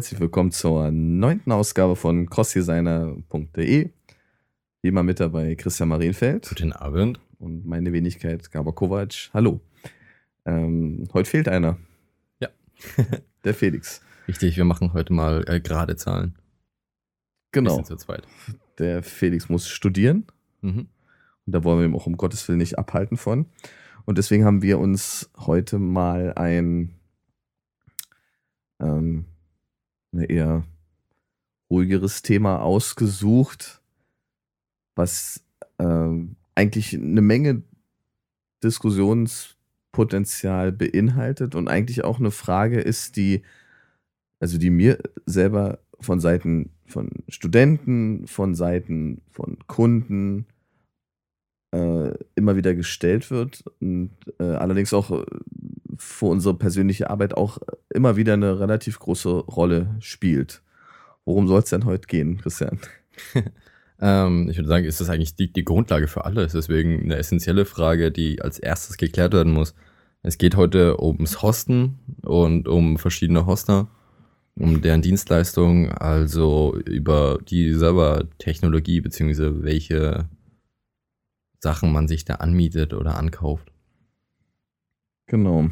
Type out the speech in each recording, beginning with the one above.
Herzlich willkommen zur neunten Ausgabe von crossdesigner.de. Wie immer mit dabei Christian Marienfeld. Guten Abend. Und meine Wenigkeit Gabor Kovac. Hallo. Ähm, heute fehlt einer. Ja. Der Felix. Richtig, wir machen heute mal äh, gerade Zahlen. Genau. zu zweit. Der Felix muss studieren. Mhm. Und da wollen wir ihm auch um Gottes Willen nicht abhalten von. Und deswegen haben wir uns heute mal ein ähm, ein eher ruhigeres Thema ausgesucht, was äh, eigentlich eine Menge Diskussionspotenzial beinhaltet und eigentlich auch eine Frage ist, die, also die mir selber von Seiten von Studenten, von Seiten von Kunden äh, immer wieder gestellt wird und äh, allerdings auch für unsere persönliche Arbeit auch immer wieder eine relativ große Rolle spielt. Worum soll es denn heute gehen, Christian? ähm, ich würde sagen, ist das eigentlich die, die Grundlage für alles. Deswegen eine essentielle Frage, die als erstes geklärt werden muss. Es geht heute ums Hosten und um verschiedene Hoster, um deren Dienstleistung, also über die Servertechnologie beziehungsweise welche Sachen man sich da anmietet oder ankauft. Genau.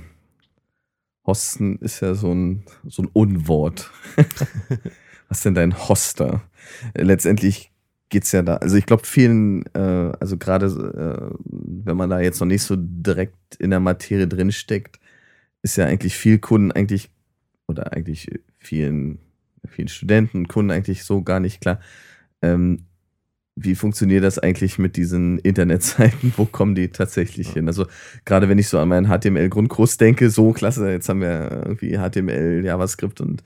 Hosten ist ja so ein, so ein Unwort. Was ist denn dein Hoster? Letztendlich geht es ja da, also ich glaube vielen, äh, also gerade äh, wenn man da jetzt noch nicht so direkt in der Materie drin steckt, ist ja eigentlich viel Kunden eigentlich, oder eigentlich vielen, vielen Studenten und Kunden eigentlich so gar nicht klar, ähm, wie funktioniert das eigentlich mit diesen Internetseiten? Wo kommen die tatsächlich hin? Also gerade wenn ich so an meinen HTML-Grundkurs denke, so klasse, jetzt haben wir irgendwie HTML, JavaScript und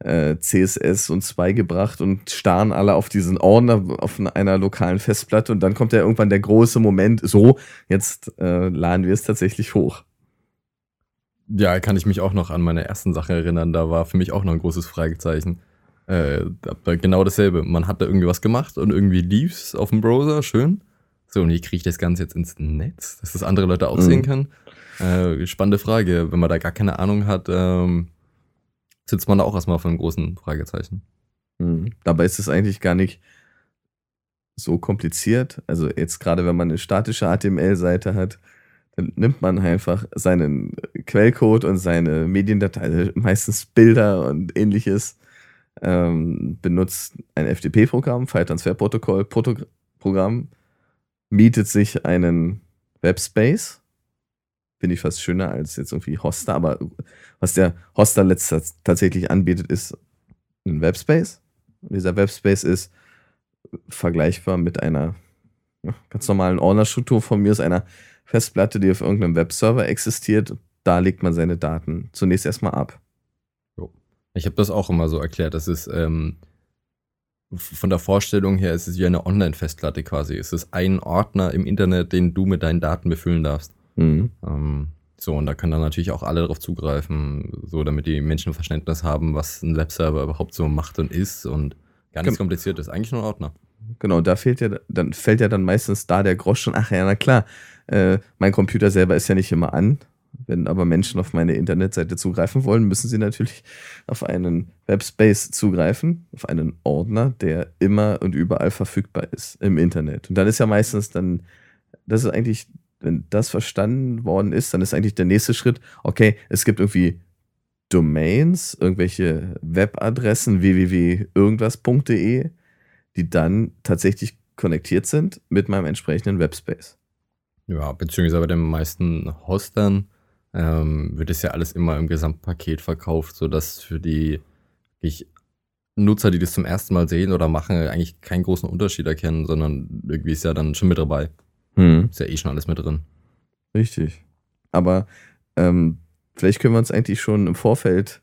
äh, CSS und zwei gebracht und starren alle auf diesen Ordner auf einer lokalen Festplatte und dann kommt ja irgendwann der große Moment, so, jetzt äh, laden wir es tatsächlich hoch. Ja, kann ich mich auch noch an meine ersten Sache erinnern, da war für mich auch noch ein großes Fragezeichen. Äh, genau dasselbe. Man hat da irgendwie was gemacht und irgendwie lief's auf dem Browser, schön. So, und wie kriege ich das Ganze jetzt ins Netz, dass das andere Leute auch mhm. sehen können? Äh, spannende Frage. Wenn man da gar keine Ahnung hat, ähm, sitzt man da auch erstmal vor einem großen Fragezeichen. Mhm. Dabei ist es eigentlich gar nicht so kompliziert. Also jetzt gerade, wenn man eine statische HTML-Seite hat, dann nimmt man einfach seinen Quellcode und seine Mediendatei, also meistens Bilder und ähnliches, ähm, benutzt ein FTP-Programm, File-Transfer-Protokoll-Programm, mietet sich einen Webspace. Finde ich fast schöner als jetzt irgendwie Hoster, aber was der Hoster letztens tatsächlich anbietet, ist ein Webspace. Und dieser Webspace ist vergleichbar mit einer ja, ganz normalen Ordnerstruktur von mir, ist einer Festplatte, die auf irgendeinem Webserver existiert. Da legt man seine Daten zunächst erstmal ab. Ich habe das auch immer so erklärt. Das ist ähm, von der Vorstellung her, ist es wie eine Online-Festplatte quasi. Es ist ein Ordner im Internet, den du mit deinen Daten befüllen darfst. Mhm. Ähm, so, und da können dann natürlich auch alle darauf zugreifen, so damit die Menschen Verständnis haben, was ein Webserver überhaupt so macht und ist und gar nichts kompliziert ist. Eigentlich nur ein Ordner. Genau, da fehlt ja, dann fällt ja dann meistens da der Groschen. Ach ja, na klar, äh, mein Computer selber ist ja nicht immer an. Wenn aber Menschen auf meine Internetseite zugreifen wollen, müssen sie natürlich auf einen Webspace zugreifen, auf einen Ordner, der immer und überall verfügbar ist im Internet. Und dann ist ja meistens dann, das ist eigentlich, wenn das verstanden worden ist, dann ist eigentlich der nächste Schritt, okay, es gibt irgendwie Domains, irgendwelche Webadressen, www.irgendwas.de, die dann tatsächlich konnektiert sind mit meinem entsprechenden Webspace. Ja, beziehungsweise bei den meisten Hostern ähm, wird es ja alles immer im Gesamtpaket verkauft, sodass für die ich, Nutzer, die das zum ersten Mal sehen oder machen, eigentlich keinen großen Unterschied erkennen, sondern irgendwie ist ja dann schon mit dabei. Hm. Ist ja eh schon alles mit drin. Richtig. Aber ähm, vielleicht können wir uns eigentlich schon im Vorfeld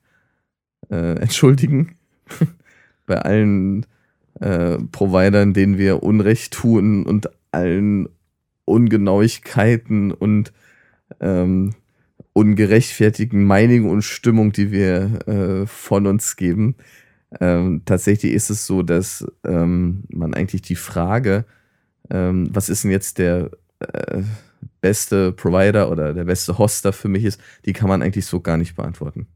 äh, entschuldigen bei allen äh, Providern, denen wir Unrecht tun und allen Ungenauigkeiten und ähm, ungerechtfertigten Meinungen und Stimmung, die wir äh, von uns geben. Ähm, tatsächlich ist es so, dass ähm, man eigentlich die Frage, ähm, was ist denn jetzt der äh, beste Provider oder der beste Hoster für mich ist, die kann man eigentlich so gar nicht beantworten.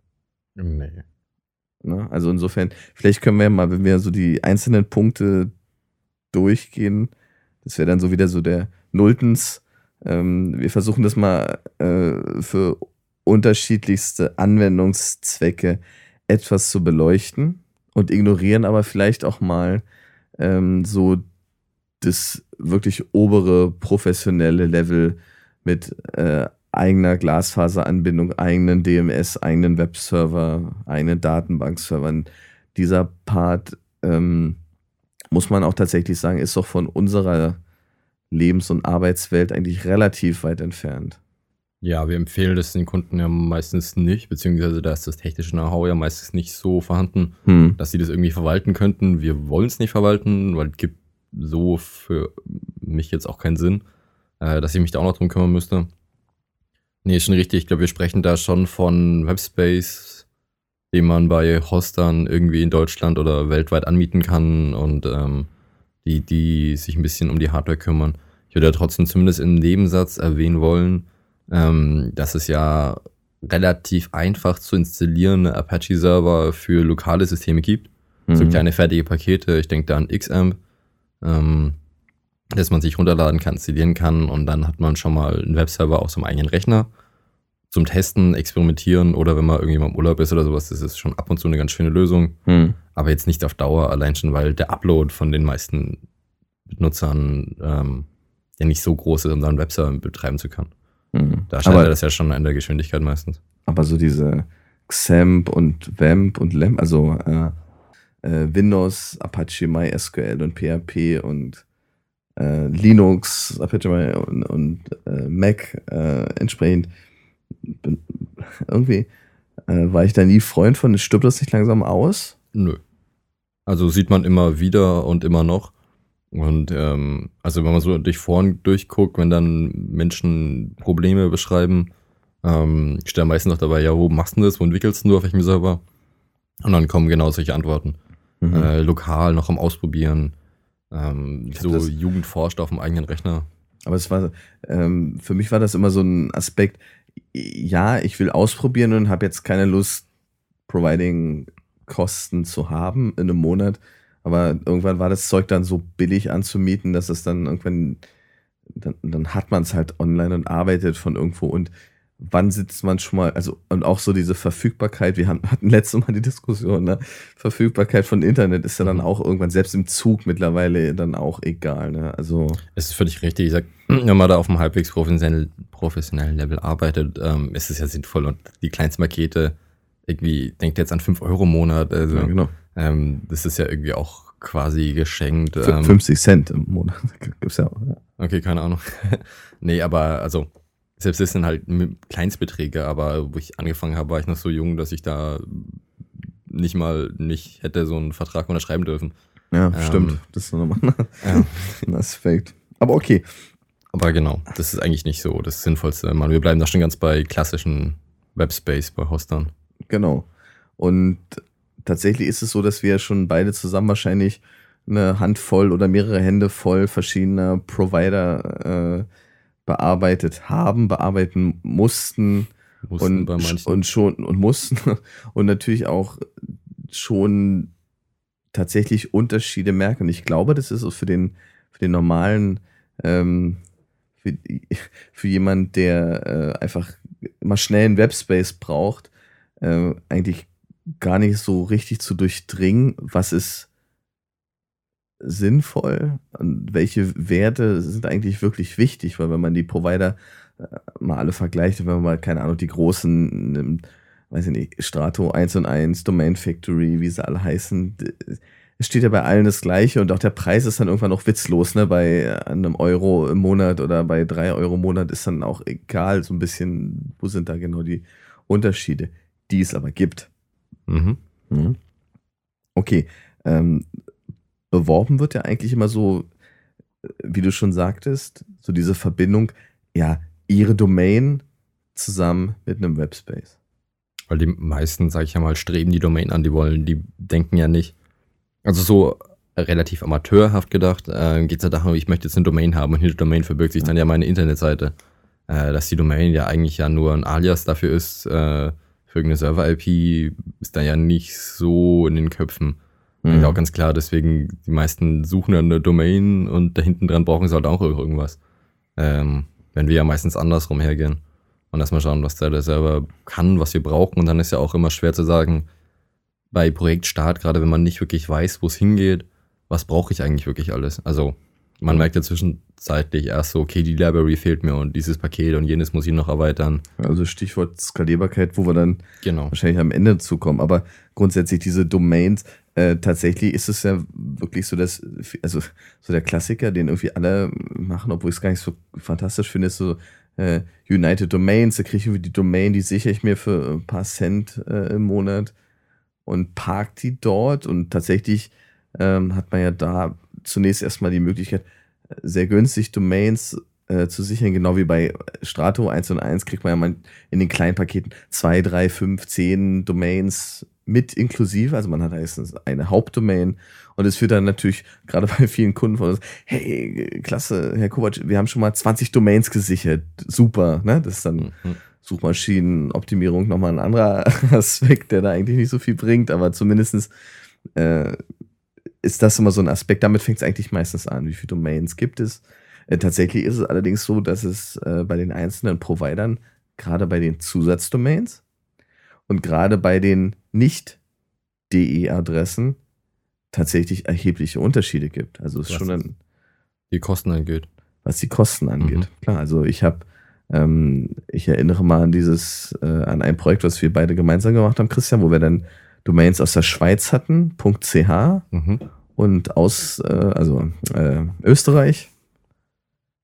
Nee. Ne? Also insofern, vielleicht können wir mal, wenn wir so die einzelnen Punkte durchgehen, das wäre dann so wieder so der Nulltens. Ähm, wir versuchen das mal äh, für unterschiedlichste Anwendungszwecke etwas zu beleuchten und ignorieren aber vielleicht auch mal ähm, so das wirklich obere professionelle Level mit äh, eigener Glasfaseranbindung, eigenen DMS, eigenen Webserver, eigenen Datenbankservern. Dieser Part, ähm, muss man auch tatsächlich sagen, ist doch von unserer Lebens- und Arbeitswelt eigentlich relativ weit entfernt. Ja, wir empfehlen das den Kunden ja meistens nicht, beziehungsweise da ist das technische Know-how ja meistens nicht so vorhanden, hm. dass sie das irgendwie verwalten könnten. Wir wollen es nicht verwalten, weil es gibt so für mich jetzt auch keinen Sinn, äh, dass ich mich da auch noch drum kümmern müsste. Nee, ist schon richtig. Ich glaube, wir sprechen da schon von Webspace, den man bei Hostern irgendwie in Deutschland oder weltweit anmieten kann und ähm, die, die sich ein bisschen um die Hardware kümmern. Ich würde ja trotzdem zumindest im Nebensatz erwähnen wollen, ähm, dass es ja relativ einfach zu installierende Apache-Server für lokale Systeme gibt. Mhm. So kleine fertige Pakete, ich denke da an XAMPP, ähm, dass man sich runterladen kann, installieren kann und dann hat man schon mal einen Webserver auf seinem eigenen Rechner zum Testen, Experimentieren oder wenn man irgendwie mal im Urlaub ist oder sowas, das ist schon ab und zu eine ganz schöne Lösung. Mhm. Aber jetzt nicht auf Dauer, allein schon, weil der Upload von den meisten Benutzern ähm, ja nicht so groß ist, um da einen Webserver betreiben zu können. Mhm. Da scheitert das ja schon an der Geschwindigkeit meistens. Aber so diese XAMPP und WAMP und LAMP, also äh, äh, Windows, Apache MySQL und PHP und äh, Linux, Apache My und, und äh, Mac äh, entsprechend. Bin, irgendwie äh, war ich da nie Freund von, stirbt das nicht langsam aus? Nö. Also sieht man immer wieder und immer noch. Und ähm, also wenn man so durch vorn durchguckt, wenn dann Menschen Probleme beschreiben, ähm, steht am meisten noch dabei, ja, wo machst du das, wo entwickelst du, auf welchem Server? Und dann kommen genau solche Antworten. Mhm. Äh, lokal noch am Ausprobieren, ähm, so das, Jugend forscht auf dem eigenen Rechner. Aber es war, ähm, für mich war das immer so ein Aspekt, ja, ich will ausprobieren und habe jetzt keine Lust, Providing-Kosten zu haben in einem Monat aber irgendwann war das Zeug dann so billig anzumieten, dass es dann irgendwann, dann, dann hat man es halt online und arbeitet von irgendwo und wann sitzt man schon mal, also und auch so diese Verfügbarkeit, wir hatten letztes Mal die Diskussion, ne? Verfügbarkeit von Internet ist ja dann mhm. auch irgendwann, selbst im Zug mittlerweile dann auch egal, ne? Also. Es ist völlig richtig, ich sag, wenn man da auf einem halbwegs professionellen, professionellen Level arbeitet, ähm, ist es ja sinnvoll und die kleinsten Pakete, irgendwie, denkt jetzt an 5 Euro im Monat, also. Ja, genau. Ähm, das ist ja irgendwie auch quasi geschenkt. Ähm, 50 Cent im Monat gibt's ja auch. Ja. Okay, keine Ahnung. nee, aber also, selbst das sind halt Kleinstbeträge, aber wo ich angefangen habe, war ich noch so jung, dass ich da nicht mal nicht hätte so einen Vertrag unterschreiben dürfen. Ja, ähm, stimmt. Das ist nochmal ja. ein Aspekt. Aber okay. Aber genau, das ist eigentlich nicht so das Sinnvollste. Man, wir bleiben da schon ganz bei klassischen Webspace, bei Hostern. Genau. Und tatsächlich ist es so, dass wir schon beide zusammen wahrscheinlich eine Handvoll oder mehrere Hände voll verschiedener Provider äh, bearbeitet haben, bearbeiten mussten, mussten und, und schon und mussten und natürlich auch schon tatsächlich Unterschiede merken. Ich glaube, das ist für den für den normalen ähm, für, für jemand, der äh, einfach immer schnell einen Webspace braucht, äh, eigentlich gar nicht so richtig zu durchdringen, was ist sinnvoll und welche Werte sind eigentlich wirklich wichtig, weil wenn man die Provider äh, mal alle vergleicht, wenn man mal, keine Ahnung, die großen nimmt, weiß ich nicht, Strato 1 und 1, Domain Factory, wie sie alle heißen, es steht ja bei allen das Gleiche und auch der Preis ist dann irgendwann noch witzlos, ne? Bei einem Euro im Monat oder bei drei Euro im Monat ist dann auch egal, so ein bisschen, wo sind da genau die Unterschiede, die es aber gibt. Mhm. Mhm. Okay. Ähm, beworben wird ja eigentlich immer so, wie du schon sagtest, so diese Verbindung, ja, ihre Domain zusammen mit einem Webspace. Weil die meisten, sag ich ja mal, streben die Domain an, die wollen, die denken ja nicht. Also so relativ amateurhaft gedacht, äh, geht es ja darum, ich möchte jetzt eine Domain haben und hinter Domain verbirgt sich ja. dann ja meine Internetseite. Äh, dass die Domain ja eigentlich ja nur ein Alias dafür ist, äh, für irgendeine Server-IP ist da ja nicht so in den Köpfen. Mhm. Ist auch ganz klar, deswegen die meisten suchen dann eine Domain und da hinten dran brauchen sie halt auch irgendwas. Ähm, wenn wir ja meistens andersrum hergehen und erstmal schauen, was der Server kann, was wir brauchen und dann ist ja auch immer schwer zu sagen, bei Projektstart, gerade wenn man nicht wirklich weiß, wo es hingeht, was brauche ich eigentlich wirklich alles? Also man merkt ja zwischenzeitlich erst so, okay, die Library fehlt mir und dieses Paket und jenes muss ich noch erweitern. Also Stichwort Skalierbarkeit, wo wir dann Genau. wahrscheinlich am Ende zukommen. Aber grundsätzlich diese Domains, äh, tatsächlich ist es ja wirklich so, dass, also so der Klassiker, den irgendwie alle machen, obwohl ich es gar nicht so fantastisch finde, ist so äh, United Domains. Da kriege ich irgendwie die Domain, die sichere ich mir für ein paar Cent äh, im Monat und park die dort. Und tatsächlich ähm, hat man ja da zunächst erstmal die Möglichkeit, sehr günstig Domains äh, zu sichern, genau wie bei Strato 1 und 1 kriegt man ja mal in den kleinen Paketen 2, 3, 5, 10 Domains mit inklusive. Also man hat meistens eine Hauptdomain und es führt dann natürlich gerade bei vielen Kunden von uns, hey, klasse, Herr Kovac, wir haben schon mal 20 Domains gesichert. Super, ne? Das ist dann Mhm. Suchmaschinenoptimierung nochmal ein anderer Aspekt, der da eigentlich nicht so viel bringt, aber zumindestens äh, ist das immer so ein Aspekt. Damit fängt es eigentlich meistens an. Wie viele Domains gibt es? Äh, tatsächlich ist es allerdings so, dass es äh, bei den einzelnen Providern, gerade bei den Zusatzdomains und gerade bei den Nicht-DE-Adressen tatsächlich erhebliche Unterschiede gibt. Also es ist Was schon ein, Die Kosten angeht. was die Kosten angeht. Mhm. Klar, also ich habe, ähm, ich erinnere mal an dieses, äh, an ein Projekt, was wir beide gemeinsam gemacht haben, Christian, wo wir dann Domains aus der Schweiz hatten, .ch Mhm. und aus, äh, also äh, Österreich.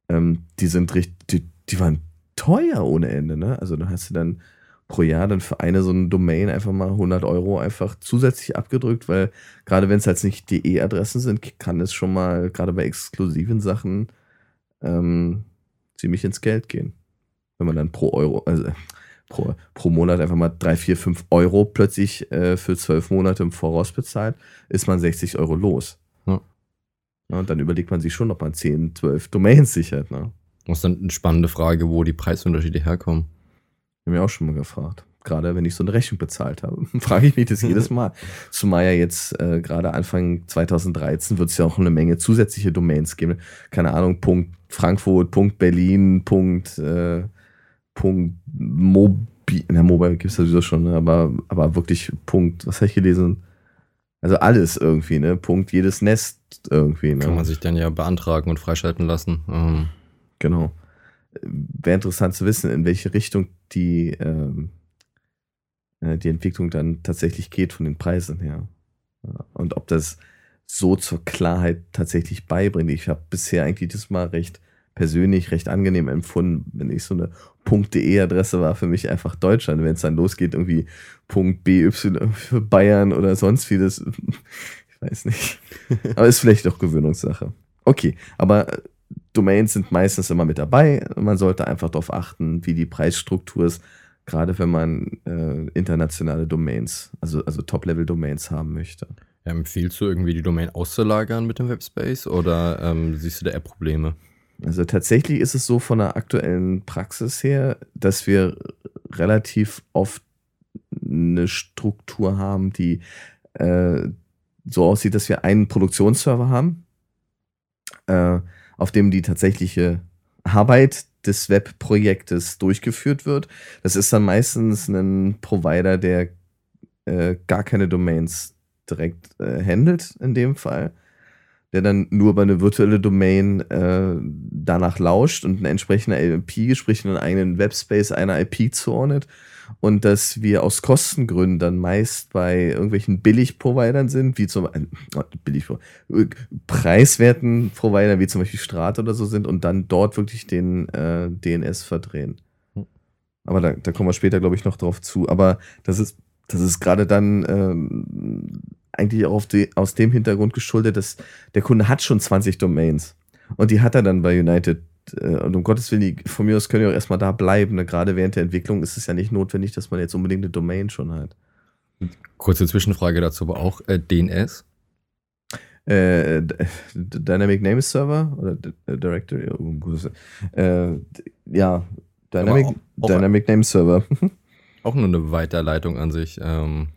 Ähm, die sind richtig, die, die waren teuer ohne Ende, ne? Also da hast du dann pro Jahr dann für eine so eine Domain einfach mal 100 Euro einfach zusätzlich abgedrückt, weil gerade wenn es halt nicht DE-Adressen sind, kann es schon mal gerade bei exklusiven Sachen ähm, ziemlich ins Geld gehen. Wenn man dann pro Euro, also pro, pro Monat einfach mal 3, 4, 5 Euro plötzlich äh, für zwölf Monate im Voraus bezahlt, ist man 60 Euro los. Ja. Ja, und dann überlegt man sich schon, ob man 10, 12 Domains sichert. Ne? Das ist dann eine spannende Frage, wo die Preisunterschiede herkommen. Ich habe mir auch schon mal gefragt. Gerade wenn ich so eine Rechnung bezahlt habe, frage ich mich das jedes Mal. Zumal ja jetzt äh, gerade Anfang 2013 wird es ja auch eine Menge zusätzliche Domains geben. Keine Ahnung, Punkt Frankfurt, Punkt Berlin, Punkt, äh, Punkt Mobi. Na, Mobile gibt es ja sowieso schon, ne? aber, aber wirklich Punkt, was habe ich gelesen? Also alles irgendwie, ne? Punkt jedes Nest irgendwie, ne? Kann man sich dann ja beantragen und freischalten lassen. Ähm, Genau. Wäre interessant zu wissen, in welche Richtung die, ähm, äh, die Entwicklung dann tatsächlich geht von den Preisen her. Und ob das so zur Klarheit tatsächlich beibringt. Ich habe bisher eigentlich das mal recht persönlich recht angenehm empfunden, wenn ich so eine .de-Adresse war für mich einfach Deutschland. Wenn es dann losgeht, irgendwie .by für Bayern oder sonst wie, das, ich weiß nicht. Aber ist vielleicht auch Gewöhnungssache. Okay, aber äh, Domains sind meistens immer mit dabei. Man sollte einfach darauf achten, wie die Preisstruktur ist, gerade wenn man äh, internationale Domains, also, also Top-Level-Domains haben möchte. ja, empfiehlst du irgendwie die Domain auszulagern mit dem Webspace oder ähm, siehst du da eher Probleme? Also tatsächlich ist es so von der aktuellen Praxis her, dass wir relativ oft eine Struktur haben, die äh, so aussieht, dass wir einen Produktionsserver haben, äh, auf dem die tatsächliche Arbeit des Webprojektes durchgeführt wird. Das ist dann meistens ein Provider, der äh, gar keine Domains direkt äh, handelt in dem Fall, der dann nur über eine virtuelle Domain äh, danach lauscht und eine entsprechende IP, sprich einen eigenen Webspace einer IP zuordnet und dass wir aus Kostengründen dann meist bei irgendwelchen Billig-Providern sind, wie zum äh, billig äh, preiswerten Providern wie zum Beispiel Strat oder so sind und dann dort wirklich den äh, DNS verdrehen. Hm. Aber da, da kommen wir später, glaube ich, noch drauf zu. Aber das ist, das ist gerade dann ähm, eigentlich auch auf die, aus dem Hintergrund geschuldet, dass der Kunde hat schon 20 Domains. Und die hat er dann bei United. äh, Und um Gottes Willen, die, von mir aus können die auch erstmal da bleiben. Ne? Gerade während der Entwicklung ist es ja nicht notwendig, dass man jetzt unbedingt eine Domain schon hat. Kurze Zwischenfrage dazu, aber auch äh, DNS. Äh, Dynamic Name Server oder D Directory? Oh. Äh, ja, Dynamic, auch- auch- Dynamic Name Server. auch nur eine Weiterleitung an sich. Ähm,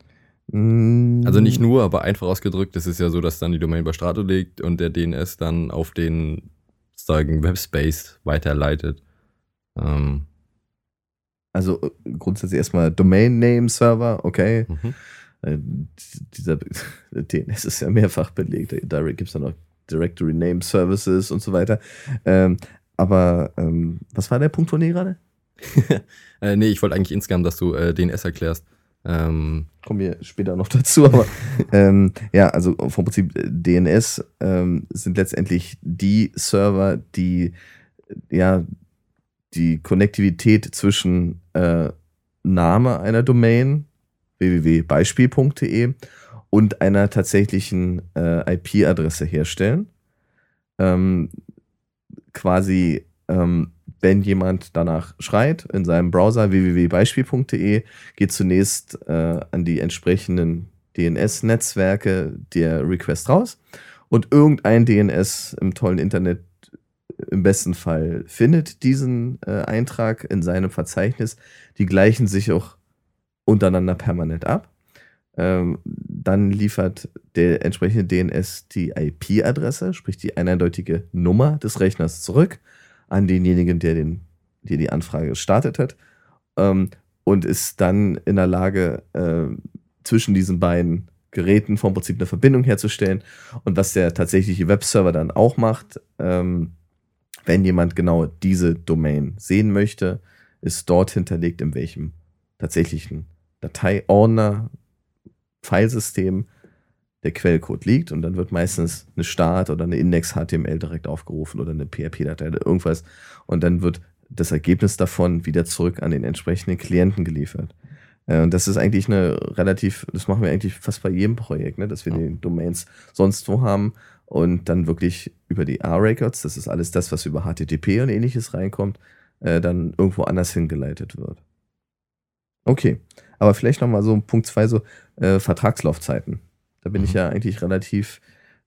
also nicht nur, aber einfach ausgedrückt, es ist ja so, dass dann die Domain bei Strato liegt und der DNS dann auf den sagen Webspace weiterleitet. Ähm, also äh, grundsätzlich erstmal Domain Name Server, okay. mhm. Äh, dieser DNS ist ja mehrfach belegt. Direct gibt es dann noch Directory Name Services und so weiter. Ähm, aber ähm, was war der Punkt von dir gerade? äh, nee, ich wollte eigentlich insgesamt, dass du äh, DNS erklärst. Ähm, Kommen wir später noch dazu, aber ähm, ja, also vom Prinzip äh, DNS ähm, sind letztendlich die Server, die ja die Konnektivität zwischen äh, Name einer Domain www.beispiel.de und einer tatsächlichen äh, IP-Adresse herstellen. Ähm, quasi, ähm, wenn jemand danach schreit in seinem Browser www.beispiel.de, geht zunächst äh, an die entsprechenden DNS-Netzwerke der Request raus und irgendein DNS im tollen Internet im besten Fall findet diesen äh, Eintrag in seinem Verzeichnis. Die gleichen sich auch untereinander permanent ab. Ähm, dann liefert der entsprechende DNS die IP-Adresse, sprich die eindeutige Nummer des Rechners zurück an denjenigen, der, den, der die Anfrage gestartet hat ähm, und ist dann in der Lage, äh, zwischen diesen beiden Geräten vom Prinzip eine Verbindung herzustellen. Und was der tatsächliche Webserver dann auch macht, ähm, wenn jemand genau diese Domain sehen möchte, ist dort hinterlegt, in welchem tatsächlichen Dateiordner, Filesystem der Quellcode liegt und dann wird meistens eine Start oder eine Index-HTML direkt aufgerufen oder eine PHP-Datei oder irgendwas und dann wird das Ergebnis davon wieder zurück an den entsprechenden Klienten geliefert. Äh, und das ist eigentlich eine relativ, das machen wir eigentlich fast bei jedem Projekt, ne, dass wir ja. die Domains sonst wo haben und dann wirklich über die R-Records, das ist alles das, was über HTTP und ähnliches reinkommt, äh, dann irgendwo anders hingeleitet wird. Okay, aber vielleicht nochmal so Punkt 2, so äh, Vertragslaufzeiten. Da bin mhm. ich ja eigentlich relativ,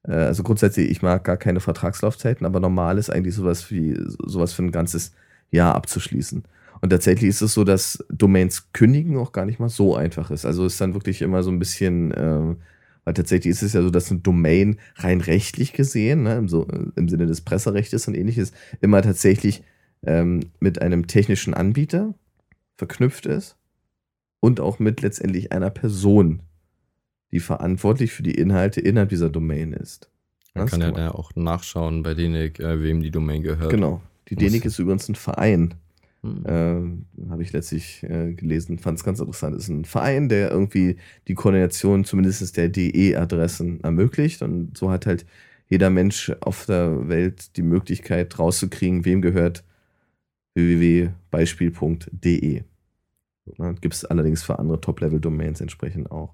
äh, also grundsätzlich, ich mag gar keine Vertragslaufzeiten, aber normal ist eigentlich sowas wie sowas für ein ganzes Jahr abzuschließen. Und tatsächlich ist es so, dass Domains kündigen auch gar nicht mal so einfach ist. Also ist dann wirklich immer so ein bisschen, äh, weil tatsächlich ist es ja so, dass eine Domain rein rechtlich gesehen, ne, im, so, im Sinne des Presserechtes und ähnliches, immer tatsächlich ähm, mit einem technischen Anbieter verknüpft ist und auch mit letztendlich einer Person, die verantwortlich für die Inhalte innerhalb dieser Domain ist. Man das kann ja da auch nachschauen bei Denik, äh, wem die Domain gehört. Genau. Die Denik ist übrigens ein Verein. Hm. Äh, Habe ich letztlich äh, gelesen, fand es ganz interessant. Ist ein Verein, der irgendwie die Koordination zumindest der DE-Adressen ermöglicht. Und so hat halt jeder Mensch auf der Welt die Möglichkeit rauszukriegen, wem gehört www.beispiel.de. Gibt es allerdings für andere Top-Level-Domains entsprechend auch.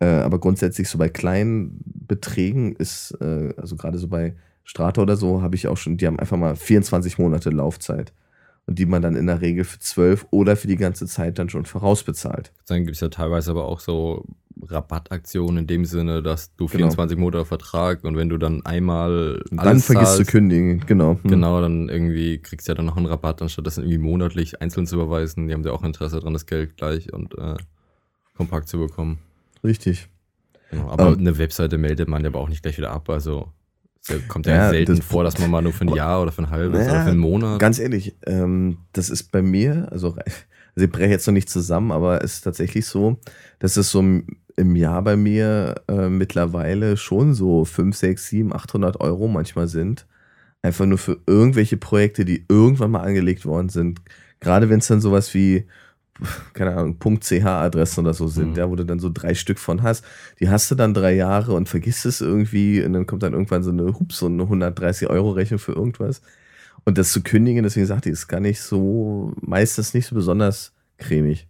Äh, aber grundsätzlich so bei kleinen Beträgen ist, äh, also gerade so bei Strata oder so, habe ich auch schon, die haben einfach mal 24 Monate Laufzeit. Und die man dann in der Regel für 12 oder für die ganze Zeit dann schon vorausbezahlt. Dann gibt es ja teilweise aber auch so Rabattaktionen in dem Sinne, dass du 24 genau. Monate Vertrag und wenn du dann einmal dann vergisst zahlst, du kündigen, genau. Hm. Genau, dann irgendwie kriegst du ja dann noch einen Rabatt, anstatt das irgendwie monatlich einzeln zu überweisen. Die haben ja auch Interesse daran, das Geld gleich und äh, kompakt zu bekommen. Richtig. Aber ähm, eine Webseite meldet man ja aber auch nicht gleich wieder ab, also kommt ja, ja selten das, vor, dass man mal nur für ein Jahr oder für ein halbes ja, oder für einen Monat. Ganz ehrlich, ähm, das ist bei mir, also, also ich breche jetzt noch nicht zusammen, aber es ist tatsächlich so, dass es so im Jahr bei mir äh, mittlerweile schon so 5, 6, 7, 800 Euro manchmal sind. Einfach nur für irgendwelche Projekte, die irgendwann mal angelegt worden sind. Gerade wenn es dann sowas wie, keine Ahnung, .ch-Adressen oder so sind, mhm. ja, wo du dann so drei Stück von hast. Die hast du dann drei Jahre und vergisst es irgendwie und dann kommt dann irgendwann so eine, hups, so eine 130 Euro Rechnung für irgendwas. Und das zu kündigen, deswegen sagte ich, ist gar nicht so, meistens nicht so besonders cremig.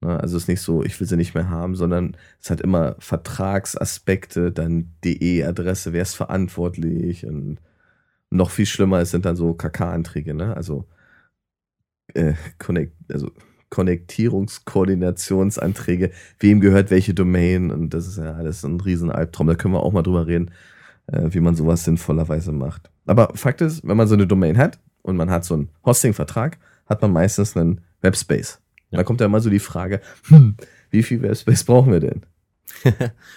Ne? Also es ist nicht so, ich will sie nicht mehr haben, sondern es hat immer Vertragsaspekte, dann DE-Adresse, wer ist verantwortlich und noch viel schlimmer sind dann so KK-Anträge, ne? Also, äh, Connect, also Konnektierungskoordinationsanträge, wem gehört welche Domain und das ist ja alles ein riesen Albtraum. Da können wir auch mal drüber reden, äh, wie man sowas sinnvollerweise macht. Aber Fakt ist, wenn man so eine Domain hat und man hat so einen Hosting-Vertrag, hat man meistens einen Webspace Ja. Da kommt ja immer so die Frage, hm, wie viel Webspace brauchen wir denn?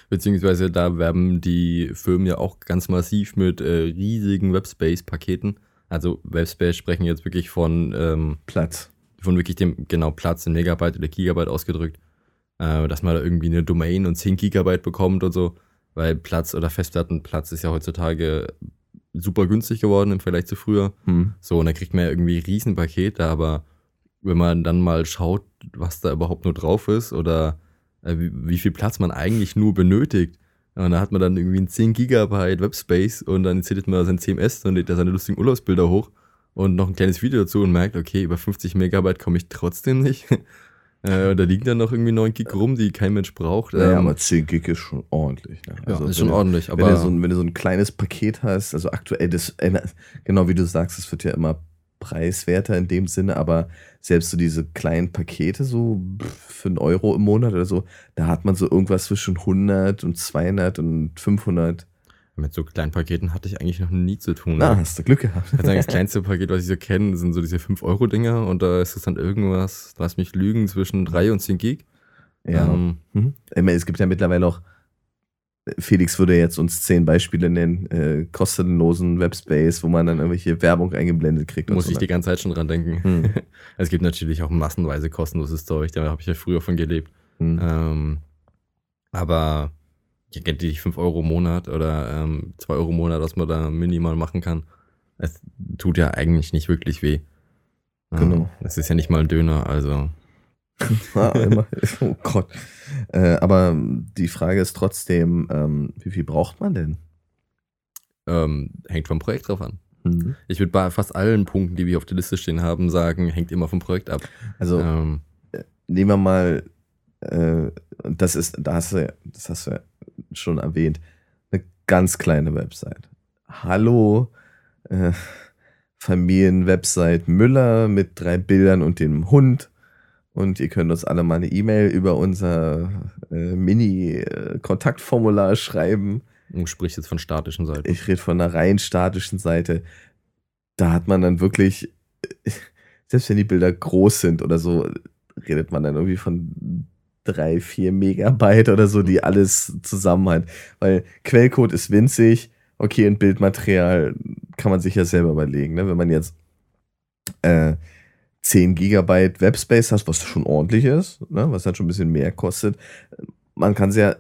Beziehungsweise da werben die Firmen ja auch ganz massiv mit äh, riesigen Webspace-Paketen. Also Webspace sprechen jetzt wirklich von ähm, Platz. Von wirklich dem, genau, Platz in Megabyte oder Gigabyte ausgedrückt. Äh, dass man da irgendwie eine Domain und 10 Gigabyte bekommt und so. Weil Platz oder Festplattenplatz ist ja heutzutage super günstig geworden im Vergleich zu früher. Hm. So, und da kriegt man ja irgendwie Riesenpakete, aber wenn man dann mal schaut, was da überhaupt nur drauf ist oder äh, wie, wie, viel Platz man eigentlich nur benötigt. Und da hat man dann irgendwie ein 10 Gigabyte Webspace und dann installiert man sein CMS und lädt da seine lustigen Urlaubsbilder hoch und noch ein kleines Video dazu und merkt, okay, über 50 Megabyte komme ich trotzdem nicht. Äh, da liegen dann noch irgendwie 9 Gig rum, die kein Mensch braucht. Ja, ähm, aber 10 Gig ist schon ordentlich. Ne? Also, ja, ist schon du, ordentlich. Aber wenn du, so ein, wenn du so ein kleines Paket hast, also aktuell, das, genau wie du sagst, es wird ja immer preiswerter in dem Sinne, aber selbst so diese kleinen Pakete, so für einen Euro im Monat oder so, da hat man so irgendwas zwischen 100 und 200 und 500. Mit so kleinen Paketen hatte ich eigentlich noch nie zu tun. Na, ne? hast du Glück gehabt. Also das kleinste Paket, was ich so kenne, sind so diese 5-Euro-Dinger und da ist es dann irgendwas, lass mich lügen, zwischen 3 und 10 Gig. Ja. Ähm, mhm. Es gibt ja mittlerweile auch Felix würde jetzt uns zehn Beispiele nennen, äh, kostenlosen Webspace, wo man dann irgendwelche Werbung eingeblendet kriegt. Muss so ich die ganze Zeit schon dran denken. Hm. es gibt natürlich auch massenweise kostenloses Zeug, da habe ich ja früher von gelebt. Hm. Ähm, aber ich kenne die 5 Euro im Monat oder ähm, 2 Euro im Monat, was man da minimal machen kann. Es tut ja eigentlich nicht wirklich weh. Genau. Es ist ja nicht mal ein Döner, also oh Gott. Äh, aber die Frage ist trotzdem, ähm, wie viel braucht man denn? Ähm, hängt vom Projekt drauf an. Mhm. Ich würde bei fast allen Punkten, die wir auf der Liste stehen haben, sagen, hängt immer vom Projekt ab. Also ähm, äh, nehmen wir mal, äh, das ist, da hast du, das hast du ja schon erwähnt, eine ganz kleine Website. Hallo, äh, Familienwebsite Müller mit drei Bildern und dem Hund und ihr könnt uns alle mal eine E-Mail über unser äh, Mini-Kontaktformular schreiben. Du sprichst jetzt von statischen Seite. Ich rede von einer rein statischen Seite. Da hat man dann wirklich, selbst wenn die Bilder groß sind oder so, redet man dann irgendwie von drei, vier Megabyte oder so, die alles zusammen hat. Weil Quellcode ist winzig, okay, und Bildmaterial kann man sich ja selber überlegen. Ne? Wenn man jetzt äh, 10 Gigabyte Webspace hast, was schon ordentlich ist, ne, was dann schon ein bisschen mehr kostet. Man kann es ja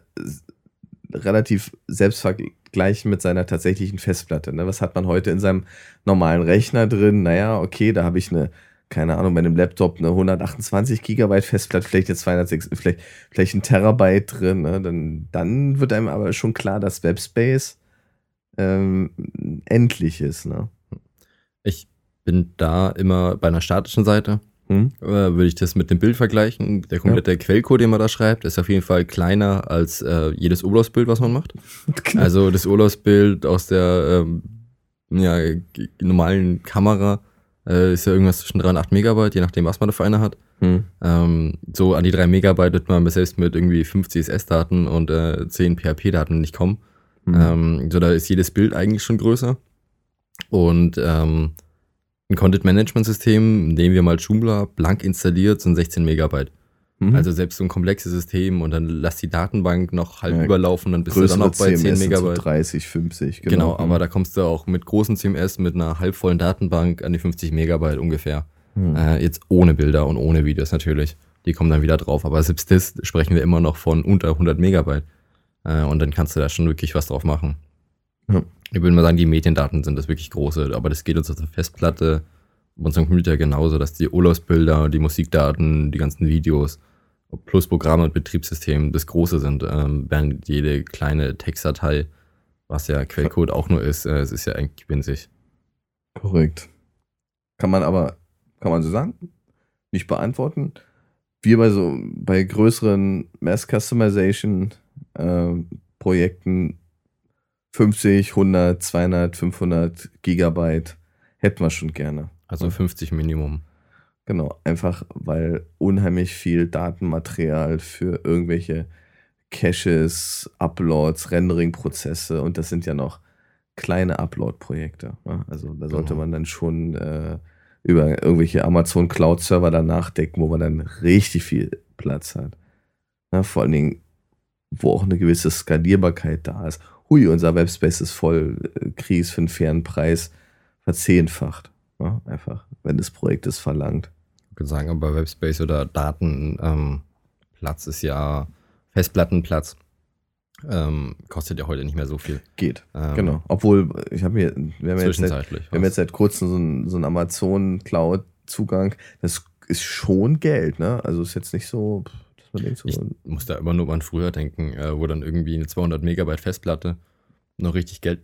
relativ selbst vergleichen mit seiner tatsächlichen Festplatte. Ne? Was hat man heute in seinem normalen Rechner drin? Naja, okay, da habe ich eine, keine Ahnung, bei einem Laptop eine 128 Gigabyte Festplatte, vielleicht jetzt 206, vielleicht, vielleicht ein Terabyte drin. Ne? Dann, dann wird einem aber schon klar, dass Webspace ähm, endlich ist. Ne? Ich bin da immer bei einer statischen Seite. Hm. Äh, würde ich das mit dem Bild vergleichen. Der komplette ja. Quellcode, den man da schreibt, ist auf jeden Fall kleiner als äh, jedes Urlaubsbild, was man macht. Genau. Also das Urlaubsbild aus der ähm, ja, normalen Kamera äh, ist ja irgendwas zwischen 3 und 8 Megabyte, je nachdem, was man da für eine hat. Hm. Ähm, so an die 3 Megabyte wird man selbst mit irgendwie 5 CSS-Daten und äh, 10 PHP-Daten nicht kommen. Hm. Ähm, so da ist jedes Bild eigentlich schon größer. Und ähm, ein Content-Management-System, nehmen wir mal Joomla, blank installiert, sind 16 Megabyte. Mhm. Also selbst so ein komplexes System und dann lass die Datenbank noch halb ja, überlaufen, dann bist du dann noch bei CMS 10 Megabyte. So 30, 50, genau. Genau, aber da kommst du auch mit großen CMS, mit einer halbvollen Datenbank an die 50 Megabyte ungefähr. Mhm. Äh, jetzt ohne Bilder und ohne Videos natürlich. Die kommen dann wieder drauf. Aber selbst das sprechen wir immer noch von unter 100 Megabyte. Äh, und dann kannst du da schon wirklich was drauf machen. Ja. Ich würde mal sagen, die Mediendaten sind das wirklich große, aber das geht uns auf der Festplatte, auf unserem Computer genauso, dass die Urlaubsbilder, die Musikdaten, die ganzen Videos plus Programme und Betriebssystem das Große sind, ähm, während jede kleine Textdatei, was ja Quellcode auch nur ist, äh, es ist ja eigentlich winzig. Korrekt. Kann man aber, kann man so sagen, nicht beantworten. Wir bei so, bei größeren Mass Customization äh, Projekten 50, 100, 200, 500 Gigabyte hätten wir schon gerne. Also 50 Minimum. Genau, einfach weil unheimlich viel Datenmaterial für irgendwelche Caches, Uploads, Rendering-Prozesse und das sind ja noch kleine Upload-Projekte. Ne? Also da sollte genau. man dann schon äh, über irgendwelche Amazon Cloud Server danach decken, wo man dann richtig viel Platz hat. Ja, vor allen Dingen, wo auch eine gewisse Skalierbarkeit da ist. Hui, unser Webspace ist voll, äh, kriegst für einen fairen Preis verzehnfacht. Ja, einfach, wenn das Projekt es verlangt. Ich würde sagen, aber Webspace oder Datenplatz ähm, ist ja Festplattenplatz. Ähm, kostet ja heute nicht mehr so viel. Geht. Ähm, genau. Obwohl, ich habe mir, wir haben, jetzt seit, wir haben jetzt seit kurzem so einen, so Amazon Cloud-Zugang. Das ist schon Geld, ne? Also ist jetzt nicht so, dass man denkt so. Ich muss da immer nur an früher denken, äh, wo dann irgendwie eine 200 Megabyte Festplatte noch richtig Geld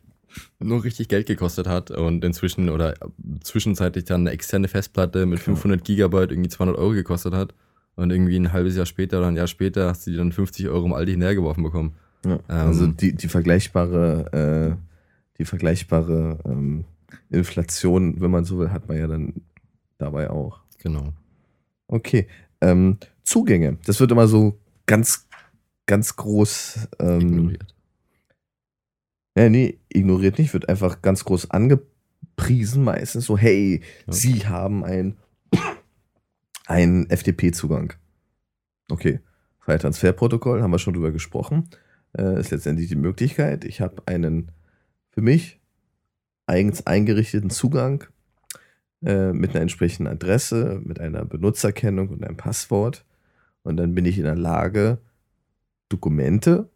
nur richtig Geld gekostet hat und inzwischen oder zwischenzeitlich dann eine externe Festplatte mit 500 Gigabyte irgendwie 200 Euro gekostet hat und irgendwie ein halbes Jahr später oder ein Jahr später hast du die dann 50 Euro im Aldi hinhergeworfen bekommen. Ja, ähm, also die, die vergleichbare, äh, die vergleichbare ähm, Inflation, wenn man so will, hat man ja dann dabei auch. Genau. Okay. Ähm, Zugänge. Das wird immer so ganz, ganz groß ähm, ignoriert. Ja, nee, ignoriert nicht, wird einfach ganz groß angepriesen, meistens so, hey, ja. Sie haben ein, ein FTP-Zugang. Okay. Freie haben wir schon drüber gesprochen äh, ist letztendlich die Möglichkeit. Ich habe einen für mich eigens eingerichteten Zugang äh, mit einer entsprechenden Adresse, mit einer Benutzerkennung und einem Passwort. Und dann bin ich in der Lage, Dokumente,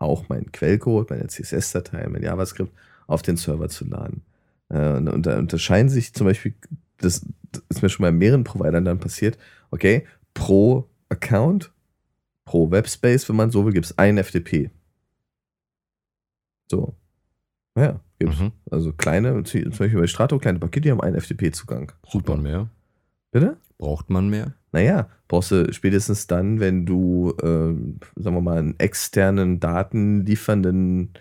auch meinen Quellcode, meine CSS-Datei, mein JavaScript auf den Server zu laden. Äh, und, da unterscheiden sich zum Beispiel, das, ist mir schon bei mehreren Providern dann passiert, okay, pro Account pro Webspace, wenn man so will, gibt es ein FTP. So. Ja, gibt's. Mhm. Also kleine, zum Beispiel bei Strato, kleine Pakete, die haben einen FTP-Zugang. Braucht man mehr? Bitte? Braucht man mehr? Naja, brauchst du spätestens dann, wenn du, äh, sagen wir mal, einen externen datenliefernden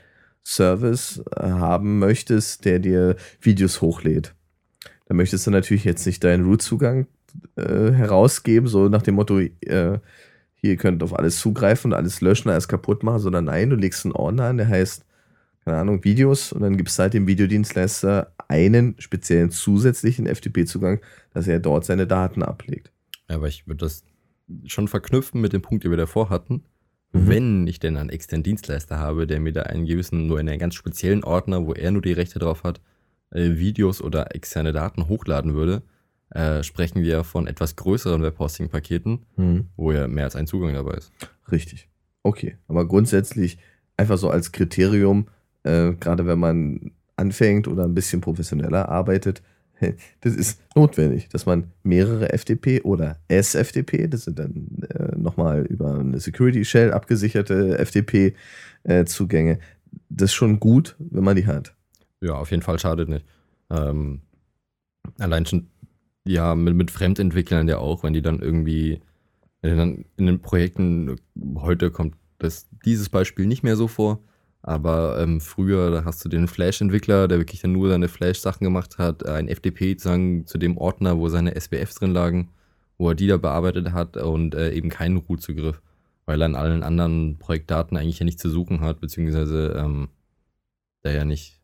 Service äh, haben möchtest, der dir Videos hochlädt. Dann möchtest du natürlich jetzt nicht deinen Root-Zugang äh, herausgeben, so nach dem Motto, äh, hier, ihr könnt auf alles zugreifen und alles löschen, alles kaputt machen, sondern nein, du legst einen Ordner an, der heißt, keine Ahnung, Videos und dann gibt es halt dem Videodienstleister einen speziellen zusätzlichen FTP-Zugang, dass er dort seine Daten ablegt. Ja, aber ich würde das schon verknüpfen mit dem Punkt, den wir davor hatten. Mhm. Wenn ich denn einen externen Dienstleister habe, der mir da einen gewissen, nur in einen ganz speziellen Ordner, wo er nur die Rechte drauf hat, äh, Videos oder externe Daten hochladen würde, äh, sprechen wir von etwas größeren Webhosting-Paketen, mhm. wo ja mehr als ein Zugang dabei ist. Richtig. Okay. Aber grundsätzlich einfach so als Kriterium, äh, gerade wenn man anfängt oder ein bisschen professioneller arbeitet, das ist notwendig, dass man mehrere FTP oder SFTP, das sind dann äh, nochmal über eine Security Shell abgesicherte FTP-Zugänge, äh, das ist schon gut, wenn man die hat. Ja, auf jeden Fall schadet nicht. Ähm, allein schon ja, mit, mit Fremdentwicklern ja auch, wenn die dann irgendwie wenn dann in den Projekten, heute kommt das, dieses Beispiel nicht mehr so vor, aber ähm, früher, da hast du den Flash-Entwickler, der wirklich dann nur seine Flash-Sachen gemacht hat, ein FTP sagen, zu dem Ordner, wo seine SBFs drin lagen, wo er die da bearbeitet hat und äh, eben keinen Root-Zugriff, weil er an allen anderen Projektdaten eigentlich ja nichts zu suchen hat, beziehungsweise ähm, der ja nicht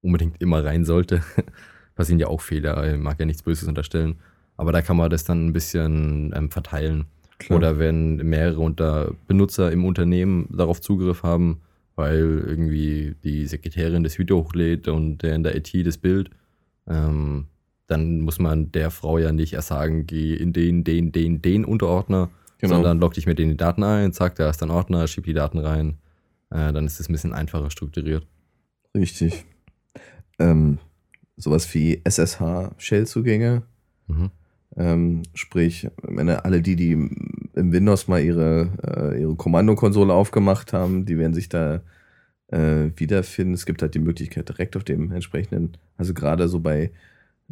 unbedingt immer rein sollte. passieren ja auch Fehler, mag ja nichts Böses unterstellen. Aber da kann man das dann ein bisschen ähm, verteilen. Klar. Oder wenn mehrere unter Benutzer im Unternehmen darauf Zugriff haben, weil irgendwie die Sekretärin das Video hochlädt und der in der IT das Bild, ähm, dann muss man der Frau ja nicht erst sagen, geh in den, den, den, den Unterordner, genau. sondern log dich mit den Daten ein, zack, da ist ein Ordner, schieb die Daten rein. Äh, dann ist es ein bisschen einfacher strukturiert. Richtig. Ähm, sowas wie SSH-Shell-Zugänge. Mhm. Ähm, sprich, alle die, die im Windows mal ihre, äh, ihre Kommandokonsole aufgemacht haben, die werden sich da äh, wiederfinden. Es gibt halt die Möglichkeit direkt auf dem entsprechenden, also gerade so bei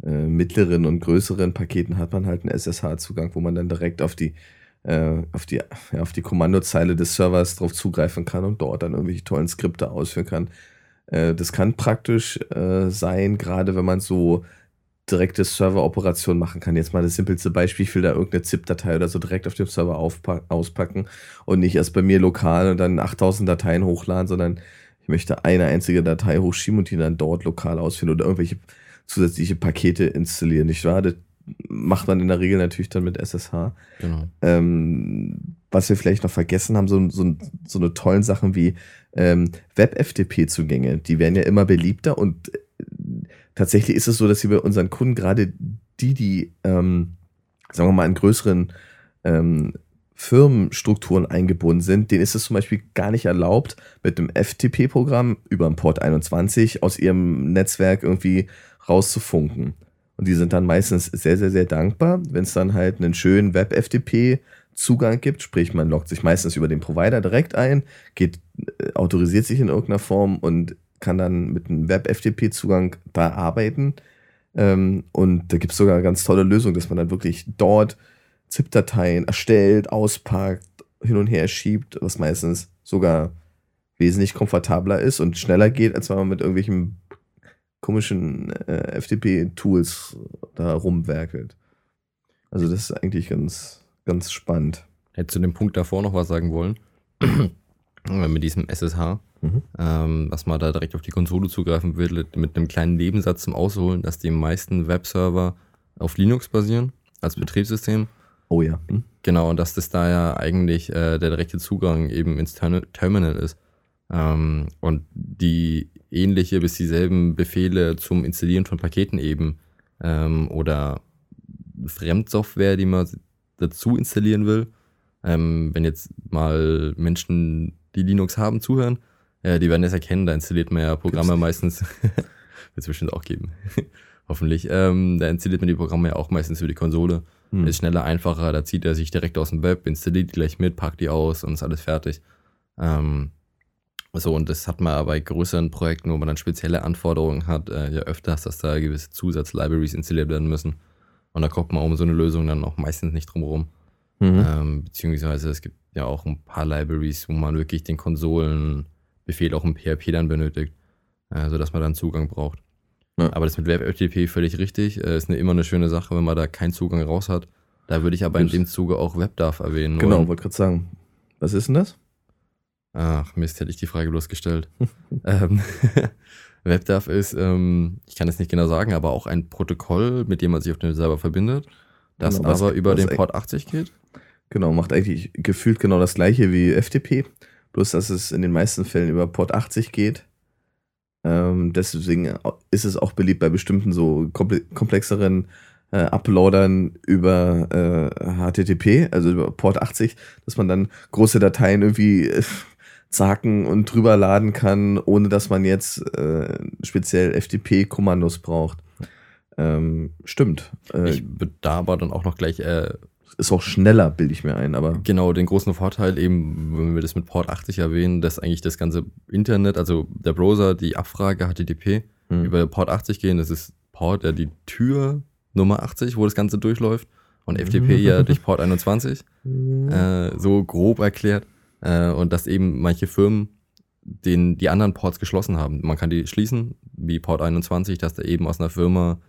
äh, mittleren und größeren Paketen hat man halt einen SSH-Zugang, wo man dann direkt auf die äh, auf die, ja, auf die Kommandozeile des Servers drauf zugreifen kann und dort dann irgendwelche tollen Skripte ausführen kann. Äh, das kann praktisch äh, sein, gerade wenn man so direkte Serveroperationen machen kann. Jetzt mal das simpelste Beispiel, ich will da irgendeine ZIP-Datei oder so direkt auf dem Server auspacken und nicht erst bei mir lokal und dann 8000 Dateien hochladen, sondern ich möchte eine einzige Datei hochschieben und die dann dort lokal ausführen oder irgendwelche zusätzliche Pakete installieren, nicht wahr? Das macht man in der Regel natürlich dann mit SSH. Genau. Ähm, was wir vielleicht noch vergessen haben, so, so, so eine tollen Sachen wie ähm, Web-FTP-Zugänge, die werden ja immer beliebter und tatsächlich ist es so, dass sie bei unseren Kunden gerade die, die, ähm, sagen wir mal, in größeren ähm, Firmenstrukturen eingebunden sind, denen ist es zum Beispiel gar nicht erlaubt, mit einem FTP-Programm über einen Port 21 aus ihrem Netzwerk irgendwie rauszufunken. Und die sind dann meistens sehr, sehr, sehr dankbar, wenn es dann halt einen schönen Web-FTP-Zugang gibt. Sprich, man loggt sich meistens über den Provider direkt ein, geht, äh, autorisiert sich in irgendeiner Form und kann dann mit einem Web-FTP-Zugang da arbeiten. Ähm, und da gibt es sogar eine ganz tolle Lösung, dass man dann wirklich dort ZIP-Dateien erstellt, auspackt, hin und her schiebt, was meistens sogar wesentlich komfortabler ist und schneller geht, als wenn man mit irgendwelchen komischen äh, FTP-Tools da rumwerkelt. Also das ist eigentlich ganz, ganz spannend. Hättest du den Punkt davor noch was sagen wollen? mit diesem SSH, mhm. ähm, dass man da direkt auf die Konsole zugreifen will, mit einem kleinen Nebensatz zum Ausholen, dass die meisten Webserver auf Linux basieren als Betriebssystem. Oh ja. Hm? Genau, und dass das da ja eigentlich äh, der direkte Zugang eben ins Terminal ist. Ähm, und die ähnliche bis dieselben Befehle zum Installieren von Paketen eben ähm, oder Fremdsoftware, die man dazu installieren will. Ähm, wenn jetzt mal Menschen, die Linux haben, zuhören, äh, die werden das erkennen, da installiert man ja Programme Gibt's meistens. Wird es bestimmt auch geben. Hoffentlich. Ähm, da installiert man die Programme ja auch meistens für die Konsole. Hm. Ist schneller, einfacher, da zieht er sich direkt aus dem Web, installiert die gleich mit, packt die aus und ist alles fertig. Ähm, so, und das hat man bei größeren Projekten, wo man dann spezielle Anforderungen hat, äh, ja öfters, dass da gewisse Zusatzlibraries installiert werden müssen. Und da kommt man um so eine Lösung dann auch meistens nicht drum herum. Mhm. Ähm, beziehungsweise es gibt ja auch ein paar Libraries, wo man wirklich den Konsolenbefehl auch im PHP dann benötigt, äh, sodass man dann Zugang braucht. Ja. Aber das mit WebFTP völlig richtig. Äh, ist eine, immer eine schöne Sache, wenn man da keinen Zugang raus hat. Da würde ich aber in dem Zuge auch WebDAV erwähnen. Genau, wollte gerade sagen. Was ist denn das? Ach, Mist, hätte ich die Frage bloßgestellt. ähm, WebDAV ist, ähm, ich kann es nicht genau sagen, aber auch ein Protokoll, mit dem man sich auf den Server verbindet, das genau, aber über den Port 80 geht. Genau, macht eigentlich gefühlt genau das gleiche wie FTP, bloß dass es in den meisten Fällen über Port 80 geht. Ähm, deswegen ist es auch beliebt bei bestimmten so komplexeren äh, Uploadern über äh, HTTP, also über Port 80, dass man dann große Dateien irgendwie äh, zacken und drüber laden kann, ohne dass man jetzt äh, speziell FTP-Kommandos braucht. Ähm, stimmt. Äh, ich würde da aber dann auch noch gleich. Ist auch schneller, bilde ich mir ein, aber. Genau, den großen Vorteil eben, wenn wir das mit Port 80 erwähnen, dass eigentlich das ganze Internet, also der Browser, die Abfrage HTTP hm. über Port 80 gehen, das ist Port, der die Tür Nummer 80, wo das Ganze durchläuft. Und FTP ja durch Port 21. Äh, so grob erklärt. Äh, und dass eben manche Firmen den, die anderen Ports geschlossen haben. Man kann die schließen, wie Port 21, dass da eben aus einer Firma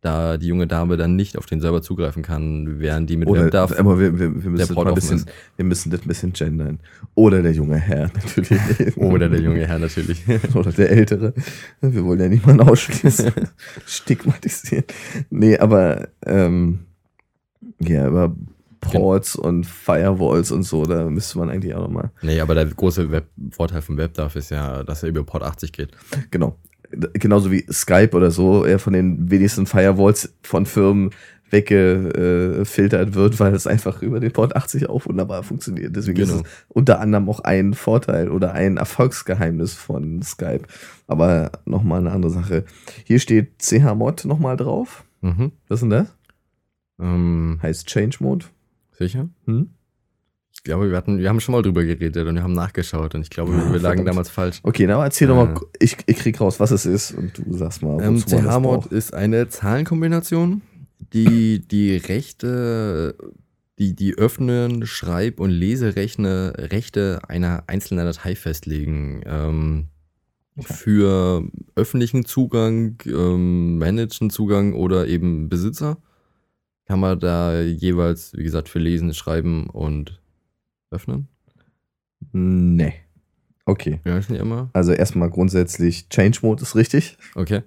da die junge Dame dann nicht auf den Server zugreifen kann, während die mit Oder, WebDAV aber wir, wir, wir, müssen ein bisschen, wir müssen das ein bisschen gendern. Oder der junge Herr natürlich. Oder der junge Herr natürlich. Oder der Ältere. Wir wollen ja niemanden ausschließen. Stigmatisieren. Nee, aber ähm, ja, aber Ports und Firewalls und so, da müsste man eigentlich auch nochmal. Nee, aber der große Web Vorteil von WebDAV ist ja, dass er über Port 80 geht. Genau. Genauso wie Skype oder so, er von den wenigsten Firewalls von Firmen weggefiltert wird, weil es einfach über den Port 80 auch wunderbar funktioniert. Deswegen genau. ist es unter anderem auch ein Vorteil oder ein Erfolgsgeheimnis von Skype. Aber nochmal eine andere Sache. Hier steht chmod nochmal drauf. Mhm. Was ist denn das? Ähm, heißt Change Mode. Sicher? Hm? Ich glaube, wir, hatten, wir haben schon mal drüber geredet und wir haben nachgeschaut und ich glaube, ja, wir lagen damals falsch. Okay, na, erzähl äh, doch mal, ich, ich krieg raus, was es ist und du sagst mal. Ähm, CH-Mod ist eine Zahlenkombination, die die Rechte, die, die öffnen, Schreib- und Leserechte Rechte einer einzelnen Datei festlegen. Ähm, okay. Für öffentlichen Zugang, ähm, managen Zugang oder eben Besitzer kann man da jeweils, wie gesagt, für Lesen, Schreiben und Öffnen? Nee. Okay. Ja, ist nicht immer. Also erstmal grundsätzlich Change Mode ist richtig. Okay.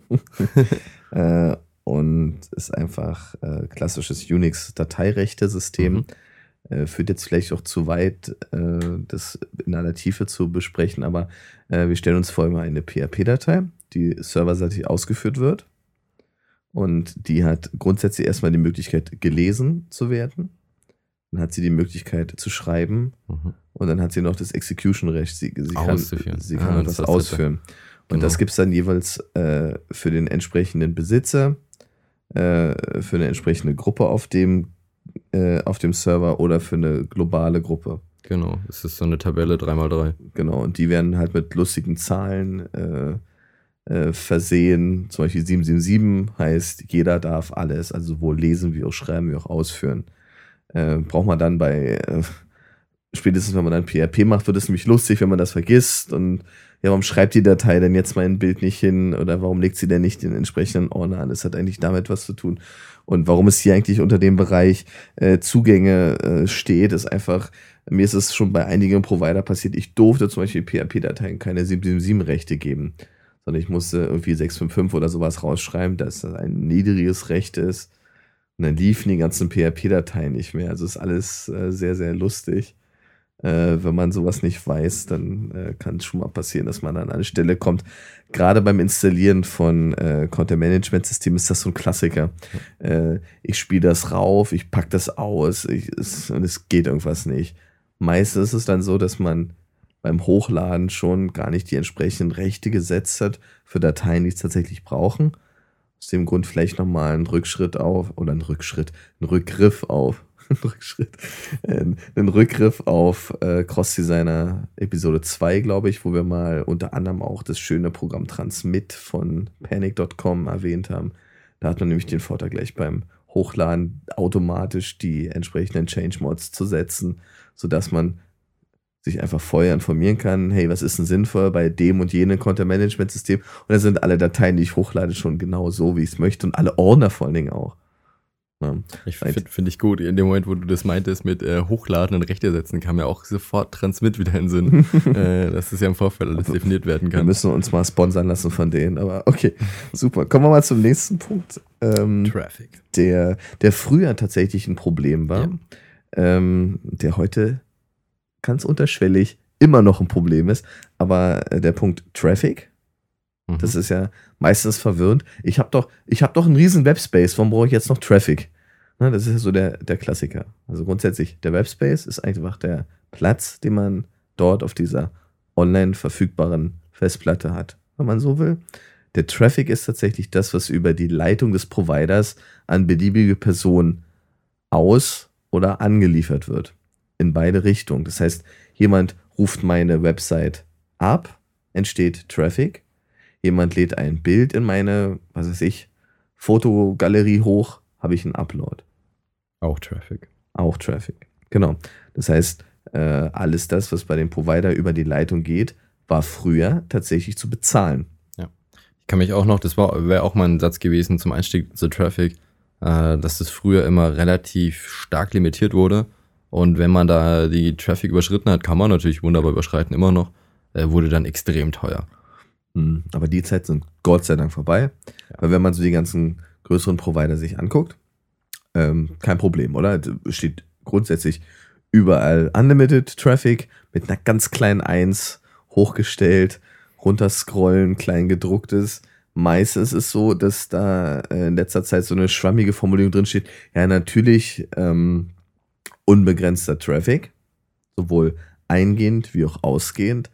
äh, und ist einfach äh, klassisches Unix-Dateirechte-System. Mhm. Äh, führt jetzt vielleicht auch zu weit, äh, das in aller Tiefe zu besprechen, aber äh, wir stellen uns vor immer eine PHP-Datei, die serverseitig ausgeführt wird. Und die hat grundsätzlich erstmal die Möglichkeit, gelesen zu werden. Dann hat sie die Möglichkeit zu schreiben Mhm. und dann hat sie noch das Execution-Recht. Sie, sie kann, sie Ah, kann ist das ausführen. Und Genau. das gibt es dann jeweils äh, für den entsprechenden Besitzer, äh, für eine entsprechende Gruppe auf dem, äh, auf dem Server oder für eine globale Gruppe. Genau. Es ist so eine Tabelle 3x3. Genau. Und die werden halt mit lustigen Zahlen äh, äh, versehen. Zum Beispiel 777 heißt, jeder darf alles, also sowohl lesen wie auch schreiben wie auch ausführen. Äh, braucht man dann bei, äh, spätestens wenn man dann PHP macht, wird es nämlich lustig, wenn man das vergisst. Und ja, warum schreibt die Datei denn jetzt mein Bild nicht hin? Oder warum legt sie denn nicht den entsprechenden Ordner an? Das hat eigentlich damit was zu tun. Und warum es hier eigentlich unter dem Bereich äh, Zugänge äh, steht, ist einfach, mir ist es schon bei einigen Provider passiert, ich durfte zum Beispiel PHP-Dateien keine 777-Rechte geben, sondern ich musste irgendwie 655 oder sowas rausschreiben, dass das ein niedriges Recht ist. Und dann liefen die ganzen PHP-Dateien nicht mehr. Also ist alles äh, sehr, sehr lustig. Äh, wenn man sowas nicht weiß, dann äh, kann es schon mal passieren, dass man an eine Stelle kommt. Gerade beim Installieren von äh, Content-Management-Systemen ist das so ein Klassiker. Äh, ich spiele das rauf, ich packe das aus ich, es, und es geht irgendwas nicht. Meistens ist es dann so, dass man beim Hochladen schon gar nicht die entsprechenden Rechte gesetzt hat für Dateien, die es tatsächlich brauchen. Aus dem Grund vielleicht nochmal einen Rückschritt auf, oder einen Rückschritt, einen Rückgriff auf, einen Rückschritt, äh, einen Rückgriff auf äh, Cross-Designer Episode 2, glaube ich, wo wir mal unter anderem auch das schöne Programm Transmit von Panic.com erwähnt haben. Da hat man nämlich den Vorteil gleich beim Hochladen automatisch die entsprechenden Change Mods zu setzen, sodass man sich einfach vorher informieren kann, hey, was ist denn sinnvoll bei dem und jenem Content-Management-System? Und da sind alle Dateien, die ich hochlade, schon genau so, wie ich es möchte und alle Ordner vor allen Dingen auch. Ja. Ich finde find ich gut. In dem Moment, wo du das meintest mit äh, Hochladen und Rechte setzen, kam mir auch sofort Transmit wieder in den Sinn. äh, dass das ja im Vorfeld alles Also, definiert werden Wir kann. müssen uns mal sponsern lassen von denen, aber okay, super. Kommen wir mal zum nächsten Punkt, ähm, Traffic. der, der früher tatsächlich ein Problem war, Ja. ähm, der heute ganz unterschwellig immer noch ein Problem ist, aber äh, der Punkt Traffic, Mhm. Das ist ja meistens verwirrend. Ich habe doch, ich hab doch einen riesen Webspace, warum brauche ich jetzt noch Traffic? Ne, das ist ja so der, der Klassiker. Also grundsätzlich, der Webspace ist einfach der Platz, den man dort auf dieser online verfügbaren Festplatte hat, wenn man so will. Der Traffic ist tatsächlich das, was über die Leitung des Providers an beliebige Personen aus- oder angeliefert wird. In beide Richtungen. Das heißt, jemand ruft meine Website ab, entsteht Traffic. Jemand lädt ein Bild in meine, was weiß ich, Fotogalerie hoch, habe ich einen Upload. Auch Traffic. Auch Traffic. Genau. Das heißt, äh, alles das, was bei dem Provider über die Leitung geht, war früher tatsächlich zu bezahlen. Ich kann mich auch noch, das wäre auch mal ein Satz gewesen zum Einstieg zu Traffic, äh, dass das früher immer relativ stark limitiert wurde. Und wenn man da die Traffic überschritten hat, kann man natürlich wunderbar überschreiten, immer noch, äh, wurde dann extrem teuer. Hm, Aber die Zeit sind Gott sei Dank vorbei. Weil wenn man so die ganzen größeren Provider sich anguckt, ähm, kein Problem, oder? Es Steht grundsätzlich überall Unlimited Traffic mit einer ganz kleinen Eins hochgestellt, runterscrollen, klein gedrucktes. Meistens ist es so, dass da äh, in letzter Zeit so eine schwammige Formulierung drin steht. Ja, natürlich ähm, unbegrenzter Traffic, sowohl eingehend wie auch ausgehend,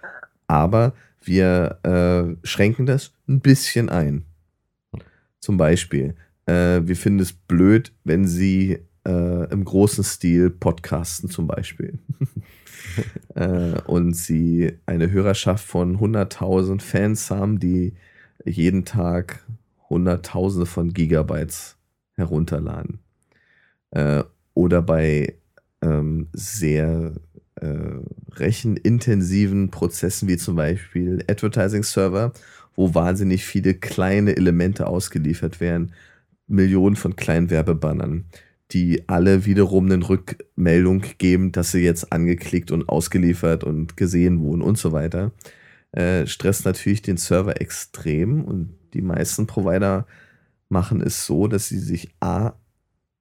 aber wir äh, schränken das ein bisschen ein. Zum Beispiel, äh, wir finden es blöd, wenn Sie äh, im großen Stil podcasten zum Beispiel. äh, und Sie eine Hörerschaft von 100.000 Fans haben, die jeden Tag Hunderttausende von Gigabytes herunterladen. Äh, oder bei ähm, sehr äh, rechenintensiven Prozessen wie zum Beispiel Advertising Server, wo wahnsinnig viele kleine Elemente ausgeliefert werden, Millionen von kleinen Werbebannern, die alle wiederum eine Rückmeldung geben, dass sie jetzt angeklickt und ausgeliefert und gesehen wurden und so weiter, äh, stresst natürlich den Server extrem und die meisten Provider machen es so, dass sie sich A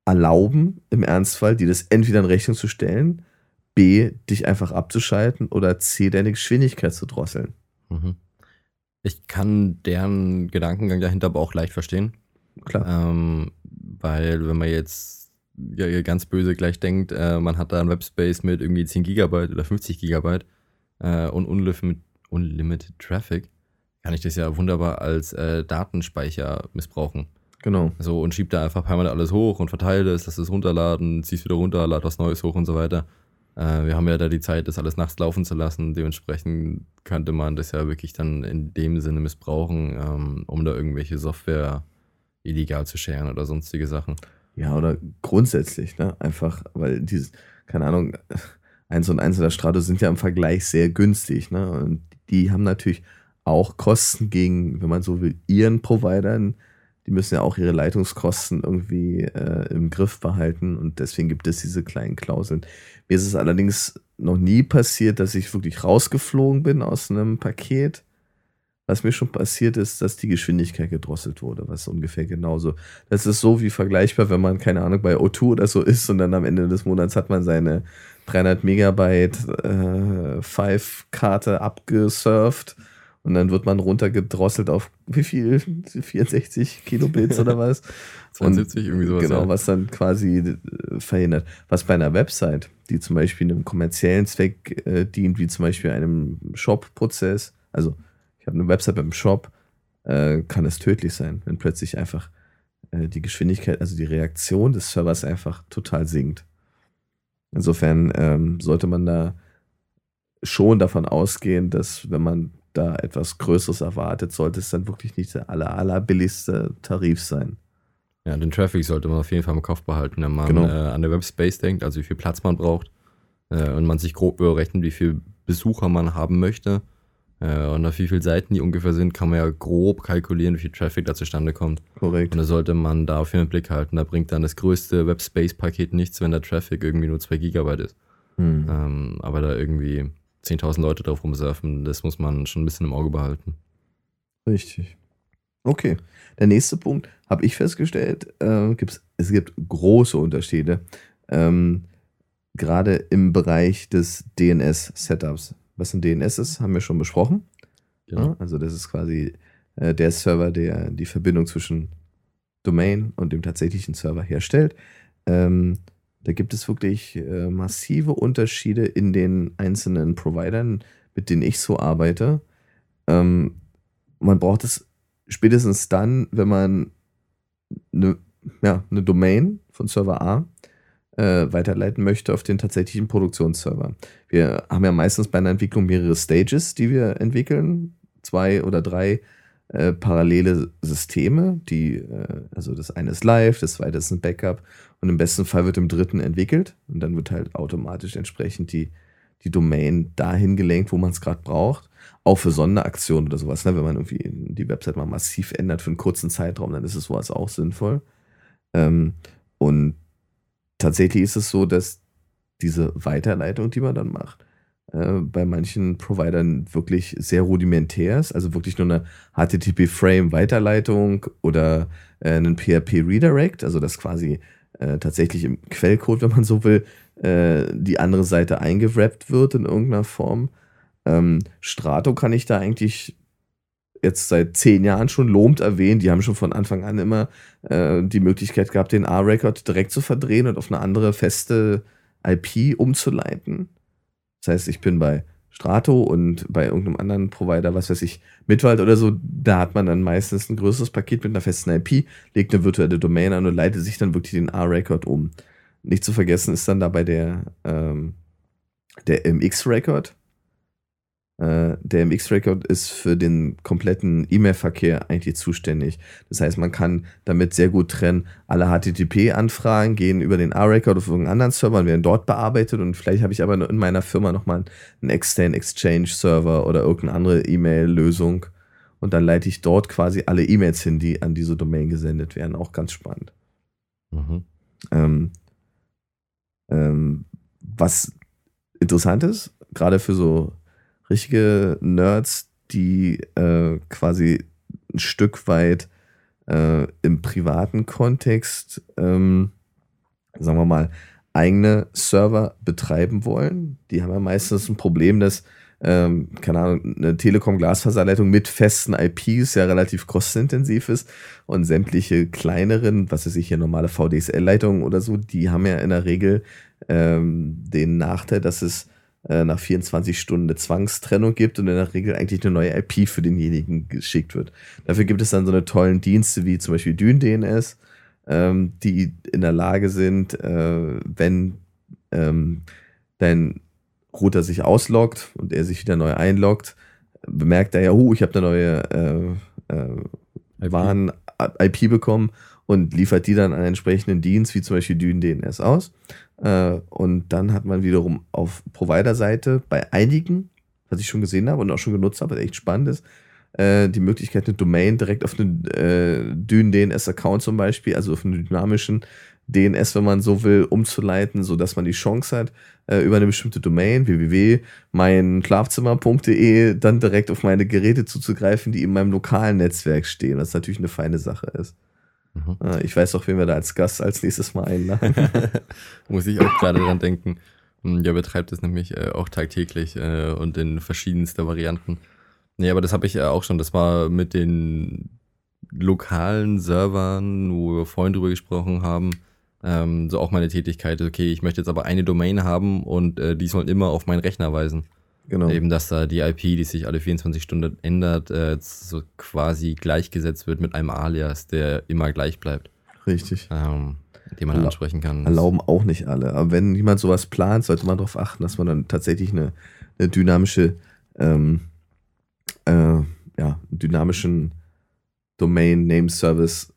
erlauben, im Ernstfall, die das entweder in Rechnung zu stellen, B, dich einfach abzuschalten oder C, deine Geschwindigkeit zu drosseln. Mhm. Ich kann deren Gedankengang dahinter aber auch leicht verstehen. Klar. Ähm, weil, wenn man jetzt ja, ganz böse gleich denkt, äh, man hat da ein Webspace mit irgendwie 10 Gigabyte oder 50 Gigabyte äh, und unlimited, unlimited Traffic, kann ich das ja wunderbar als äh, Datenspeicher missbrauchen. Genau. So und schieb da einfach permanent alles hoch und verteile es, lass es runterladen, zieh's wieder runter, lad was Neues hoch und so weiter. Äh, wir haben ja da die Zeit, das alles nachts laufen zu lassen. Dementsprechend könnte man das ja wirklich dann in dem Sinne missbrauchen, ähm, um da irgendwelche Software illegal zu scheren oder sonstige Sachen. Ja, oder grundsätzlich, ne? Einfach, weil dieses, keine Ahnung, eins und eins der Strato sind ja im Vergleich sehr günstig, ne? Und die haben natürlich auch Kosten gegen, wenn man so will, ihren Providern, die müssen ja auch ihre Leitungskosten irgendwie äh, im Griff behalten und deswegen gibt es diese kleinen Klauseln. Mir ist es allerdings noch nie passiert, dass ich wirklich rausgeflogen bin aus einem Paket. Was mir schon passiert ist, dass die Geschwindigkeit gedrosselt wurde, was ungefähr genauso. Das ist so wie vergleichbar, wenn man, keine Ahnung, bei O2 oder so ist und dann am Ende des Monats hat man seine 300 Megabyte äh, Five-Karte abgesurft und dann wird man runtergedrosselt auf wie viel? 64 Kilobits oder was? 72, irgendwie sowas. Genau, ja. was dann quasi äh, verhindert. Was bei einer Website, die zum Beispiel einem kommerziellen Zweck äh, dient, wie zum Beispiel einem Shop-Prozess, also ich habe eine Website beim Shop, äh, kann es tödlich sein, wenn plötzlich einfach äh, die Geschwindigkeit, also die Reaktion des Servers einfach total sinkt. Insofern ähm, sollte man da schon davon ausgehen, dass wenn man da etwas Größeres erwartet, sollte es dann wirklich nicht der aller, allerbilligste Tarif sein. Ja, den Traffic sollte man auf jeden Fall im Kopf behalten, wenn man genau. äh, an der Webspace denkt, also wie viel Platz man braucht äh, und man sich grob berechnet, wie viele Besucher man haben möchte äh, und auf wie viele Seiten die ungefähr sind, kann man ja grob kalkulieren, wie viel Traffic da zustande kommt. Korrekt. Und da sollte man da auf jeden Fall Blick halten. Da bringt dann das größte Webspace-Paket nichts, wenn der Traffic irgendwie nur 2 Gigabyte ist. Hm. Ähm, aber da irgendwie 10.000 Leute drauf rumsurfen, das muss man schon ein bisschen im Auge behalten. Richtig. Okay. Der nächste Punkt, habe ich festgestellt, äh, gibt's, es gibt große Unterschiede, ähm, gerade im Bereich des DNS-Setups. Was ein DNS ist, haben wir schon besprochen. Genau. Ja, also das ist quasi äh, der Server, der die Verbindung zwischen Domain und dem tatsächlichen Server herstellt. Ähm, da gibt es wirklich äh, massive Unterschiede in den einzelnen Providern, mit denen ich so arbeite. Ähm, man braucht es spätestens dann, wenn man eine, ja, eine Domain von Server A äh, weiterleiten möchte auf den tatsächlichen Produktionsserver. Wir haben ja meistens bei einer Entwicklung mehrere Stages, die wir entwickeln, zwei oder drei äh, parallele Systeme, die, äh, also das eine ist live, das zweite ist ein Backup und im besten Fall wird im dritten entwickelt und dann wird halt automatisch entsprechend die, die Domain dahin gelenkt, wo man es gerade braucht. Auch für Sonderaktionen oder sowas, ne? wenn man irgendwie die Website mal massiv ändert für einen kurzen Zeitraum, dann ist es sowas auch sinnvoll. Ähm, und tatsächlich ist es so, dass diese Weiterleitung, die man dann macht, äh, bei manchen Providern wirklich sehr rudimentär ist, also wirklich nur eine HTTP-Frame-Weiterleitung oder äh, einen PHP-Redirect, also das quasi äh, tatsächlich im Quellcode, wenn man so will, äh, die andere Seite eingewrappt wird in irgendeiner Form. Ähm, Strato kann ich da eigentlich jetzt seit zehn Jahren schon lobend erwähnen. Die haben schon von Anfang an immer äh, die Möglichkeit gehabt, den A-Record direkt zu verdrehen und auf eine andere feste IP umzuleiten. Das heißt, ich bin bei Strato und bei irgendeinem anderen Provider, was weiß ich, Mitwald oder so, da hat man dann meistens ein größeres Paket mit einer festen IP, legt eine virtuelle Domain an und leitet sich dann wirklich den A-Record um. Nicht zu vergessen ist dann dabei der, ähm, der MX-Record. Äh, der MX-Record ist für den kompletten E-Mail-Verkehr eigentlich zuständig. Das heißt, man kann damit sehr gut trennen, alle HTTP-Anfragen gehen über den A-Record auf irgendeinen anderen Server und werden dort bearbeitet und vielleicht habe ich aber in meiner Firma nochmal einen externen Exchange-Server oder irgendeine andere E-Mail-Lösung und dann leite ich dort quasi alle E-Mails hin, die an diese Domain gesendet werden. Auch ganz spannend. Mhm. Ähm, ähm, was interessant ist, gerade für so richtige Nerds, die äh, quasi ein Stück weit äh, im privaten Kontext, ähm, sagen wir mal, eigene Server betreiben wollen. Die haben ja meistens ein Problem, dass, ähm, keine Ahnung, eine Telekom-Glasfaserleitung mit festen IPs ja relativ kostenintensiv ist und sämtliche kleineren, was weiß ich hier, normale VDSL-Leitungen oder so, die haben ja in der Regel ähm, den Nachteil, dass es äh, nach 24 Stunden eine Zwangstrennung gibt und in der Regel eigentlich eine neue IP für denjenigen geschickt wird. Dafür gibt es dann so eine tollen Dienste wie zum Beispiel DynDNS, ähm, die in der Lage sind, äh, wenn ähm, dein Router sich ausloggt und er sich wieder neu einloggt, bemerkt er ja, oh, ich habe eine neue äh, äh, Waren-IP bekommen und liefert die dann an einen entsprechenden Dienst, wie zum Beispiel DynDNS aus. Äh, und dann hat man wiederum auf Provider-Seite bei einigen, was ich schon gesehen habe und auch schon genutzt habe, was echt spannend ist, äh, die Möglichkeit, eine Domain direkt auf einen äh, Dyn-DNS-Account zum Beispiel, also auf einen dynamischen DNS, wenn man so will, umzuleiten, sodass man die Chance hat, äh, über eine bestimmte Domain, www.meinschlafzimmer.de, dann direkt auf meine Geräte zuzugreifen, die in meinem lokalen Netzwerk stehen, was natürlich eine feine Sache ist. Mhm. Ich weiß auch, wen wir da als Gast als nächstes Mal einladen. Muss ich auch gerade dran denken. Hm, der betreibt es nämlich äh, auch tagtäglich äh, und in verschiedenster Varianten. Nee, aber das habe ich ja auch schon. Das war mit den lokalen Servern, wo wir vorhin drüber gesprochen haben. Ähm, so auch meine Tätigkeit. Okay, ich möchte jetzt aber eine Domain haben und äh, die soll immer auf meinen Rechner weisen. Genau. Eben, dass da die IP, die sich alle 24 Stunden ändert, äh, so quasi gleichgesetzt wird mit einem Alias, der immer gleich bleibt. Richtig. Ähm, den man Erla ansprechen kann. Erlauben auch nicht alle. Aber wenn jemand sowas plant, sollte man darauf achten, dass man dann tatsächlich eine, eine dynamische, ähm, äh, ja, dynamischen Domain Name Service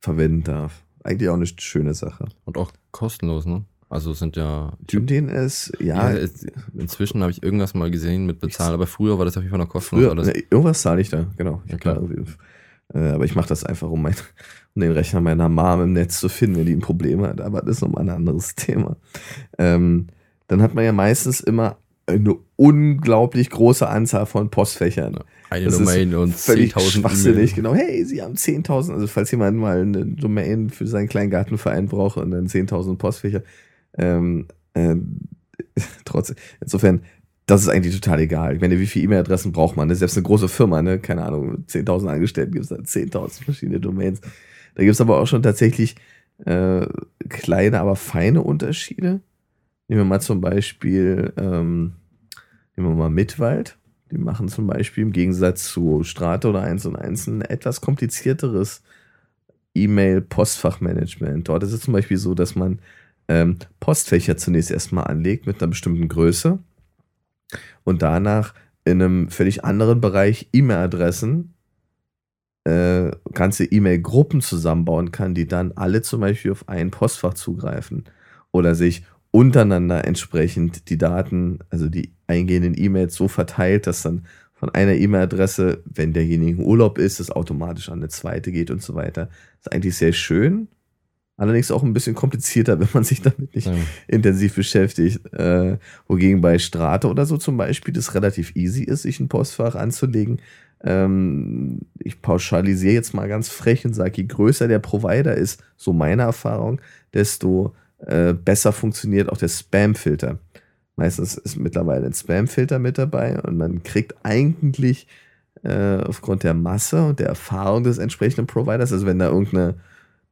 verwenden darf. Eigentlich auch eine schöne Sache. Und auch kostenlos, ne? Also es sind ja. DNS, ja. ja inzwischen habe ich irgendwas mal gesehen mit Bezahlen, aber früher war das auf jeden Fall noch kostenlos früher. Ne, irgendwas zahle ich da, genau. Ja, klar. Äh, aber ich mache das einfach, um, mein, um, den Rechner meiner Mom im Netz zu finden, wenn die ein Problem hat. Aber das ist nochmal ein anderes Thema. Ähm, dann hat man ja meistens immer eine unglaublich große Anzahl von Postfächern. Eine das Domain und 10.000 schwachsinnig, genau. Hey, Sie haben 10.000, also falls jemand mal eine Domain für seinen kleinen Gartenverein braucht und dann 10.000 Postfächer, ähm, äh, trotzdem, insofern, das ist eigentlich total egal. Ich meine, wie viele E-Mail-Adressen braucht man? Ist selbst eine große Firma, ne? keine Ahnung, 10.000 Angestellte gibt es da 10.000 verschiedene Domains. Da gibt es aber auch schon tatsächlich äh, kleine, aber feine Unterschiede. Nehmen wir mal zum Beispiel, ähm, nehmen wir mal Mitwald. Die machen zum Beispiel im Gegensatz zu Strate oder 1 und 1 ein etwas komplizierteres E-Mail-Postfachmanagement. Dort ist es zum Beispiel so, dass man ähm, Postfächer zunächst erstmal anlegt mit einer bestimmten Größe und danach in einem völlig anderen Bereich E-Mail-Adressen äh, ganze E-Mail-Gruppen zusammenbauen kann, die dann alle zum Beispiel auf ein Postfach zugreifen oder sich untereinander entsprechend die Daten, also die eingehenden E-Mails so verteilt, dass dann von einer E-Mail-Adresse, wenn derjenige Urlaub ist, es automatisch an eine zweite geht und so weiter. Das ist eigentlich sehr schön. Allerdings auch ein bisschen komplizierter, wenn man sich damit nicht ja. intensiv beschäftigt. Äh, wogegen bei Strate oder so zum Beispiel das relativ easy ist, sich ein Postfach anzulegen. Ähm, ich pauschalisiere jetzt mal ganz frech und sage, je größer der Provider ist, so meine Erfahrung, desto äh, besser funktioniert auch der Spam-Filter. Meistens ist mittlerweile ein Spam-Filter mit dabei und man kriegt eigentlich äh, aufgrund der Masse und der Erfahrung des entsprechenden Providers, also wenn da irgendeine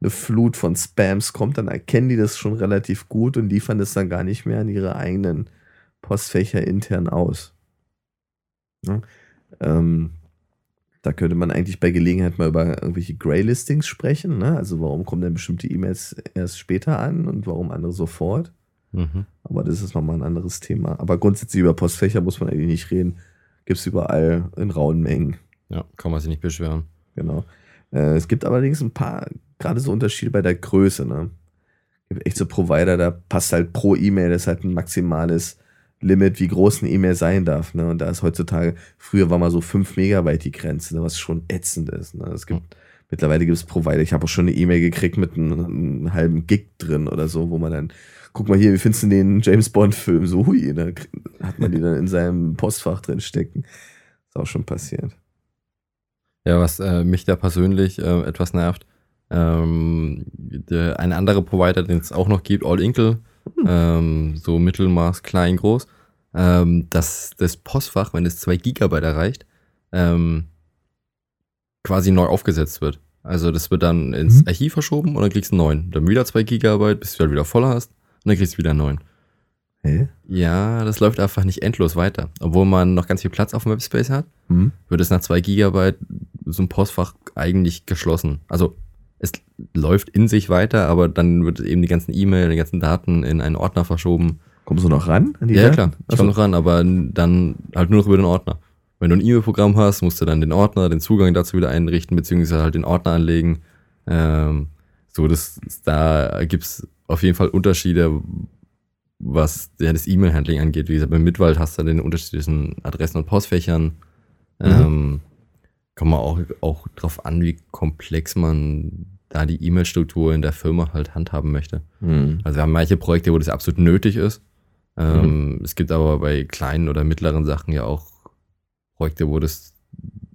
eine Flut von Spams kommt, dann erkennen die das schon relativ gut und liefern das dann gar nicht mehr an ihre eigenen Postfächer intern aus. Ja, ähm, da könnte man eigentlich bei Gelegenheit mal über irgendwelche Grey-Listings sprechen. Ne? Also warum kommen denn bestimmte E-Mails erst später an und warum andere sofort? Mhm. Aber das ist nochmal ein anderes Thema. Aber grundsätzlich über Postfächer muss man eigentlich nicht reden. Gibt es überall in rauen Mengen. Ja, kann man sich nicht beschweren. Genau. Äh, es gibt allerdings ein paar gerade so Unterschiede bei der Größe, ne? Echt so Provider, da passt halt pro E-Mail, das ist halt ein maximales Limit, wie groß eine E-Mail sein darf, ne? Und da ist heutzutage, früher war mal so 5 Megabyte die Grenze, was schon ätzend ist, ne? Es gibt Mittlerweile gibt es Provider. Ich habe auch schon eine E-Mail gekriegt mit einem, einem, halben Gig drin oder so, wo man dann, guck mal hier, wie findest du den James Bond-Film? So, hui, da hat man die dann in seinem Postfach drin stecken. Ist auch schon passiert. Ja, was äh, mich da persönlich äh, etwas nervt, ähm, der, ein anderer Provider, den es auch noch gibt, All Inkle, hm. ähm, so Mittelmaß, klein, groß, ähm, dass das Postfach, wenn es 2 Gigabyte erreicht, ähm, quasi neu aufgesetzt wird. Also das wird dann ins mhm. Archiv verschoben und dann kriegst du einen neuen. Dann wieder 2 Gigabyte, bis du halt wieder voll hast und dann kriegst du wieder einen neuen. Hä? Ja, das läuft einfach nicht endlos weiter. Obwohl man noch ganz viel Platz auf dem Webspace hat, mhm. wird es nach 2 Gigabyte so ein Postfach eigentlich geschlossen. Also es läuft in sich weiter, aber dann wird eben die ganzen E-Mail, die ganzen Daten in einen Ordner verschoben. Kommst du noch ran? ja, ja, klar. Ich komme noch ran, aber dann halt nur noch über den Ordner. Wenn du ein E-Mail-Programm hast, musst du dann den Ordner, den Zugang dazu wieder einrichten, beziehungsweise halt den Ordner anlegen. Ähm, so, das, da gibt's auf jeden Fall Unterschiede, was ja, das E-Mail-Handling angeht. Wie gesagt, beim Mitwald hast du den unterschiedlichen Adressen und Postfächern. Mhm. Ähm, kommt man auch, auch drauf an, wie komplex man da die E-Mail-Struktur in der Firma halt handhaben möchte. Mhm. Also wir haben manche Projekte, wo das absolut nötig ist. Ähm, mhm. Es gibt aber bei kleinen oder mittleren Sachen ja auch Projekte, wo das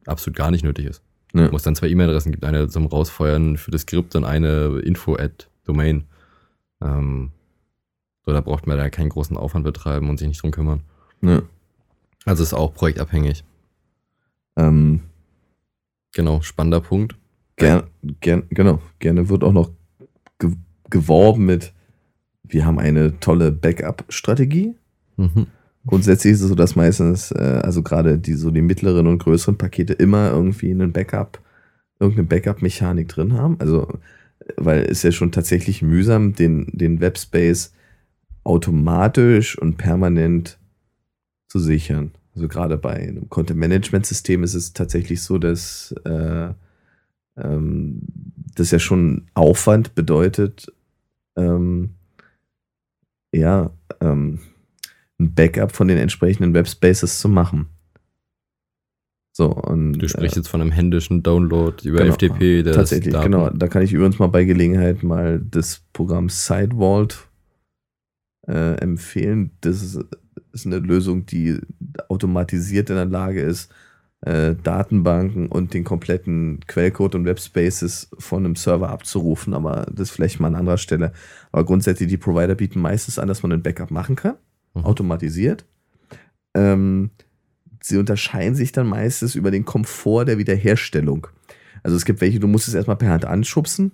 absolut gar nicht nötig ist. Ja. Wo es dann zwei E-Mail-Adressen gibt, eine zum Rausfeuern für das Skript und eine Info-Ad-Domain. Ähm, so, da braucht man da keinen großen Aufwand betreiben und sich nicht drum kümmern. Ja. Also ist auch projektabhängig. Ähm, genau, spannender Punkt. Gern, gern, genau, gerne wird auch noch ge geworben mit, wir haben eine tolle Backup-Strategie. Mhm. Grundsätzlich ist es so, dass meistens, äh, also gerade die so die mittleren und größeren Pakete immer irgendwie einen Backup, irgendeine Backup-Mechanik drin haben. Also, weil es ja schon tatsächlich mühsam, den, den Webspace automatisch und permanent zu sichern. Also gerade bei einem Content-Management-System ist es tatsächlich so, dass äh, ähm, das ja schon Aufwand bedeutet, ähm, ja, ähm, ein Backup von den entsprechenden Webspaces zu machen. So, und, du sprichst äh, jetzt von einem händischen Download über genau, FTP. tatsächlich, genau. Da kann ich übrigens mal bei Gelegenheit mal das Programm Sidevault äh, empfehlen. Das ist, ist, eine Lösung, die automatisiert in der Lage ist, äh, Datenbanken und den kompletten Quellcode und Webspaces von einem Server abzurufen. Aber das vielleicht mal an anderer Stelle. Aber grundsätzlich, die Provider bieten meistens an, dass man ein Backup machen kann mhm. automatisiert. Ähm, sie unterscheiden sich dann meistens über den Komfort der Wiederherstellung. Also es gibt welche, du musst es erstmal per Hand anschubsen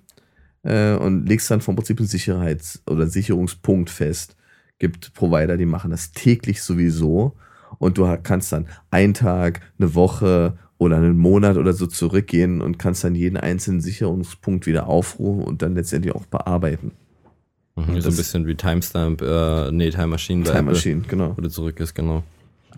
äh, und legst dann vom Prinzip einen Sicherheits- oder Sicherungspunkt fest. Gibt Provider, die machen das täglich sowieso und du kannst dann einen Tag, eine Woche oder einen Monat oder so zurückgehen und kannst dann jeden einzelnen Sicherungspunkt wieder aufrufen und dann letztendlich auch bearbeiten. Mhm, so ein bisschen wie Timestamp, äh, nee, Time Machine. Time Machine, genau. Wo du zurück ist, genau.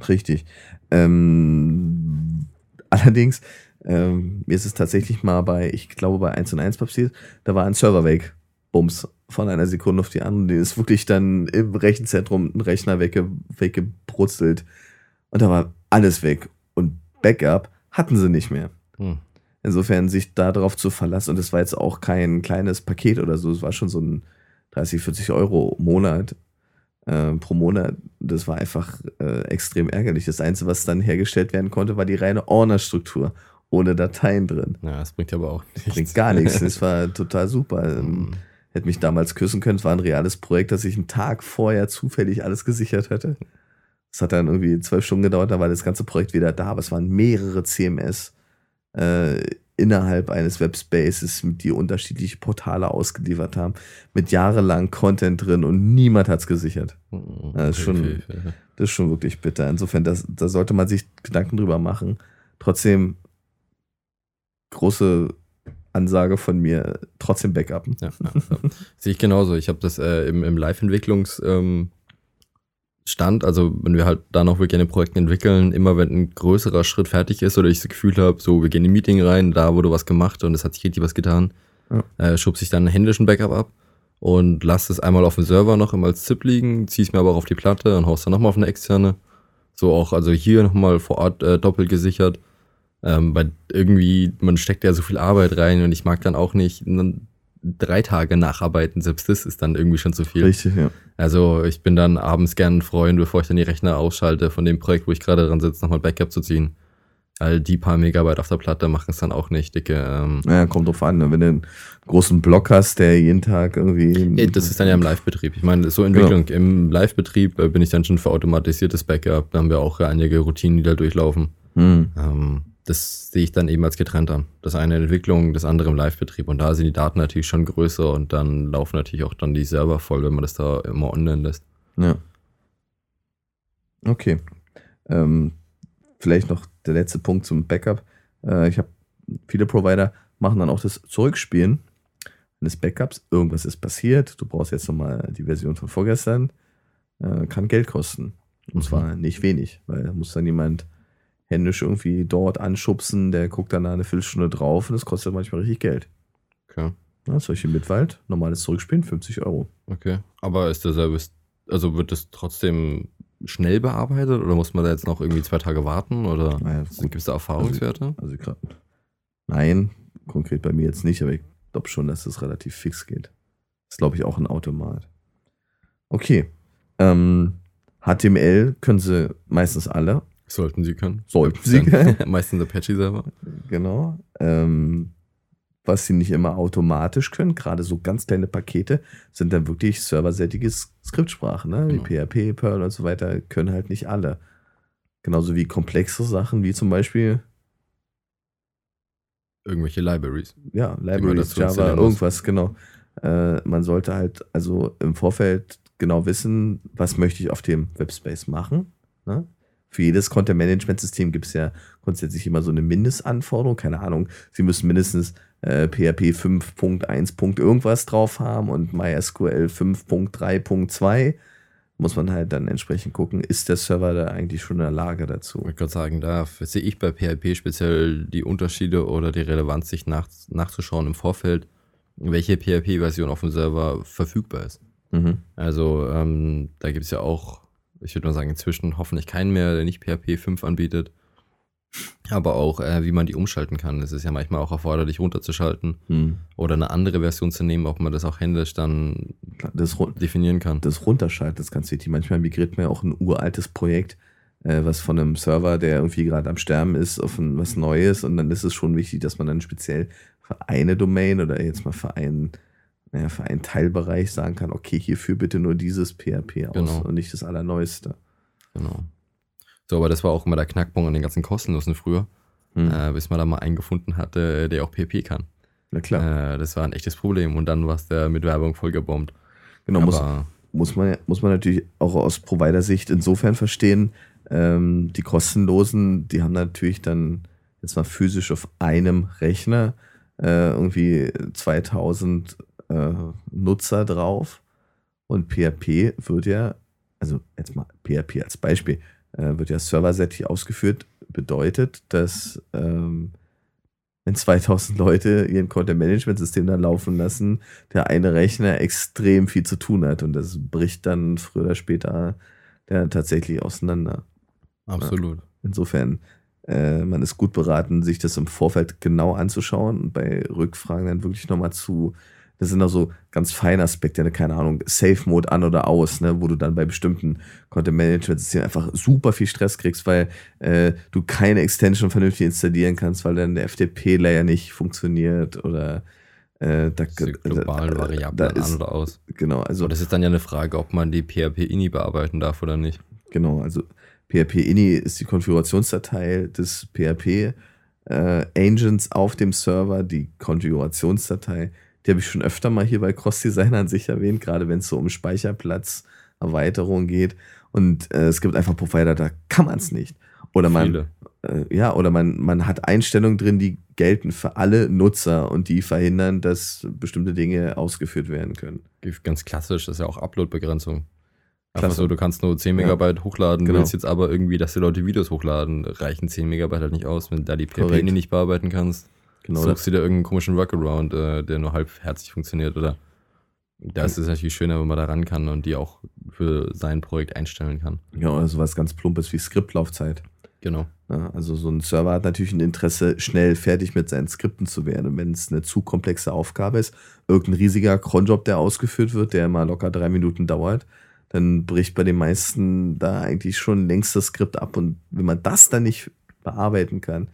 Richtig. Ähm, allerdings, ähm, mir ist es tatsächlich mal bei, ich glaube bei 1 und 1 passiert, da war ein Server weg. Bums. Von einer Sekunde auf die andere. Die ist wirklich dann im Rechenzentrum ein Rechner wegge weggebrutzelt. Und da war alles weg. Und Backup hatten sie nicht mehr. Hm. Insofern sich darauf zu verlassen, und das war jetzt auch kein kleines Paket oder so, es war schon so ein 30, 40 Euro Monat äh, pro Monat. Das war einfach äh, extrem ärgerlich. Das Einzige, was dann hergestellt werden konnte, war die reine Ordnerstruktur ohne Dateien drin. Ja, das bringt aber auch nichts. Bringt gar nichts. Das war total super. Mhm. Hätte mich damals küssen können. Es war ein reales Projekt, dass ich einen Tag vorher zufällig alles gesichert hatte. Es hat dann irgendwie zwölf Stunden gedauert, da war das ganze Projekt wieder da, aber es waren mehrere CMS äh, innerhalb eines Webspaces, die unterschiedliche Portale ausgeliefert haben, mit jahrelang Content drin und niemand hat es gesichert. Mhm. Das ist, schon, das ist schon wirklich bitter. Insofern, das, da sollte man sich Gedanken drüber machen. Trotzdem große Ansage von mir, trotzdem backuppen. Ja, ja, ja. Sehe ich genauso. Ich habe das äh, im, im Live-Entwicklungs- ähm also wenn wir halt da noch wirklich eine Projekte entwickeln, immer wenn ein größerer Schritt fertig ist oder ich das Gefühl habe, so wir gehen in ein Meeting rein, da wurde was gemacht und es hat sich richtig was getan, ja. äh, schubse ich dann einen händischen Backup ab und lasse es einmal auf dem Server noch immer als ZIP liegen, ziehe es mir aber auch auf die Platte und haue es dann nochmal auf eine externe. So auch, also hier nochmal vor Ort äh, doppelt gesichert. Ähm, weil irgendwie, man steckt ja so viel Arbeit rein und ich mag dann auch nicht drei Tage nacharbeiten, selbst das ist dann irgendwie schon zu viel. Richtig, ja. Also ich bin dann abends gern ein Freund, bevor ich dann die Rechner ausschalte, von dem Projekt, wo ich gerade dran sitze, nochmal Backup zu ziehen. All die paar Megabyte auf der Platte machen es dann auch nicht dicke. Ähm, ja, kommt drauf an, ne? wenn du einen großen Block hast, der jeden Tag irgendwie. Das ist dann ja im Live-Betrieb. Ich meine, so Entwicklung genau. im Live-Betrieb äh, bin ich dann schon für automatisiertes Backup. Da haben wir auch einige Routinen, die da durchlaufen. Hm. Ähm, das sehe ich dann eben als getrennt an. Das eine in Entwicklung, das andere im Live-Betrieb. Und da sind die Daten natürlich schon größer und dann laufen natürlich auch dann die Server voll, wenn man das da immer online lässt. Ja. Okay. Ähm, vielleicht noch der letzte Punkt zum Backup. Äh, ich habe viele Provider machen dann auch das Zurückspielen eines Backups. Irgendwas ist passiert. Du brauchst jetzt nochmal die Version von vorgestern. Äh, kann Geld kosten. Und mhm. zwar nicht wenig, weil da muss dann jemand händisch irgendwie dort anschubsen, der guckt dann eine Viertelstunde drauf und das kostet manchmal richtig Geld. Okay. Ja, solche Mitwald, normales Zurückspielen, 50 Euro. Okay. Aber ist der Service, also wird das trotzdem schnell bearbeitet oder muss man da jetzt noch irgendwie zwei Tage warten oder naja, gibt es da Erfahrungswerte? Also, also nein, konkret bei mir jetzt nicht, aber ich glaube schon, dass das relativ fix geht. Das ist, glaube ich, auch ein Automat. Okay. Ähm, HTML können sie meistens alle. Sollten sie können. Sollten sie können. Meistens Apache-Server. Genau. Ähm, was sie nicht immer automatisch können, gerade so ganz kleine Pakete, sind dann wirklich serverseitige Skriptsprachen, ne? wie genau. PHP, Perl und so weiter, können halt nicht alle. Genauso wie komplexe Sachen, wie zum Beispiel irgendwelche Libraries. Ja, Libraries, Java, irgendwas, genau. Äh, man sollte halt also im Vorfeld genau wissen, was möchte ich auf dem Webspace machen. Ne? Für jedes Content-Management-System gibt es ja grundsätzlich immer so eine Mindestanforderung. Keine Ahnung, sie müssen mindestens äh, PHP 5.1. irgendwas drauf haben und MySQL 5.3.2. Muss man halt dann entsprechend gucken, ist der Server da eigentlich schon in der Lage dazu? Ich würde gerade sagen, da sehe ich bei PHP speziell die Unterschiede oder die Relevanz, sich nach, nachzuschauen im Vorfeld, welche PHP-Version auf dem Server verfügbar ist. Mhm. Also ähm, da gibt es ja auch ich würde mal sagen, inzwischen hoffentlich keinen mehr, der nicht PHP 5 anbietet. Aber auch, äh, wie man die umschalten kann. Es ist ja manchmal auch erforderlich, runterzuschalten hm. oder eine andere Version zu nehmen, ob man das auch händisch dann das definieren kann. Das Runterschalten, das kannst du Manchmal migriert man ja auch ein uraltes Projekt, äh, was von einem Server, der irgendwie gerade am Sterben ist, auf ein, was Neues. Und dann ist es schon wichtig, dass man dann speziell für eine Domain oder jetzt mal für einen naja, für einen Teilbereich sagen kann, okay, hierfür bitte nur dieses PHP aus genau. und nicht das Allerneueste. Genau. So, aber das war auch immer der Knackpunkt an den ganzen kostenlosen früher, hm. äh, bis man da mal einen gefunden hatte, der auch PHP kann. Na klar. Äh, das war ein echtes Problem und dann war es der mit Werbung vollgebombt. Genau, muss, muss, man, muss man natürlich auch aus Provider-Sicht insofern verstehen, ähm, die kostenlosen, die haben natürlich dann jetzt mal physisch auf einem Rechner äh, irgendwie 2000 äh, Nutzer drauf. Und PHP wird ja, also jetzt mal PHP als Beispiel, äh, wird ja serverseitig ausgeführt, bedeutet, dass ähm, wenn 2000 Leute ihren Content-Management-System dann laufen lassen, der eine Rechner extrem viel zu tun hat und das bricht dann früher oder später der tatsächlich auseinander. Absolut. Ja. Insofern, äh, man ist gut beraten, sich das im Vorfeld genau anzuschauen und bei Rückfragen dann wirklich nochmal zu das sind auch so ganz feine Aspekte, ne? keine Ahnung, Safe Mode an oder aus, ne? wo du dann bei bestimmten Content Management Systemen einfach super viel Stress kriegst, weil äh, du keine Extension vernünftig installieren kannst, weil dann der FTP-Layer nicht funktioniert oder äh, da, die globalen Variablen da ist, an oder aus. Genau, also. Und das ist dann ja eine Frage, ob man die PHP-INI bearbeiten darf oder nicht. Genau, also PHP-INI ist die Konfigurationsdatei des PHP äh, Agents auf dem Server, die Konfigurationsdatei die habe ich schon öfter mal hier bei Cross-Designer an sich erwähnt, gerade wenn es so um Speicherplatzerweiterung geht. Und äh, es gibt einfach Provider, da kann man es nicht. Oder man, äh, ja, oder man, man hat Einstellungen drin, die gelten für alle Nutzer und die verhindern, dass bestimmte Dinge ausgeführt werden können. Ganz klassisch, das ist ja auch Upload-Begrenzung. Einfach so, du kannst nur 10 Megabyte ja, hochladen, genau. willst jetzt aber irgendwie, dass die Leute Videos hochladen, reichen 10 Megabyte halt nicht aus, wenn du da die PHP nicht bearbeiten kannst. Genau. Suchst dir irgendeinen komischen Workaround, äh, der nur halbherzig funktioniert, oder? Da ist es natürlich schöner, wenn man da ran kann und die auch für sein Projekt einstellen kann. Ja, oder sowas ganz Plumpes wie Skriptlaufzeit. Genau. Ja, also so ein Server hat natürlich ein Interesse, schnell fertig mit seinen Skripten zu werden. Und wenn es eine zu komplexe Aufgabe ist, irgendein riesiger Cronjob, der ausgeführt wird, der mal locker drei Minuten dauert, dann bricht bei den meisten da eigentlich schon längst das Skript ab. Und wenn man das dann nicht bearbeiten kann,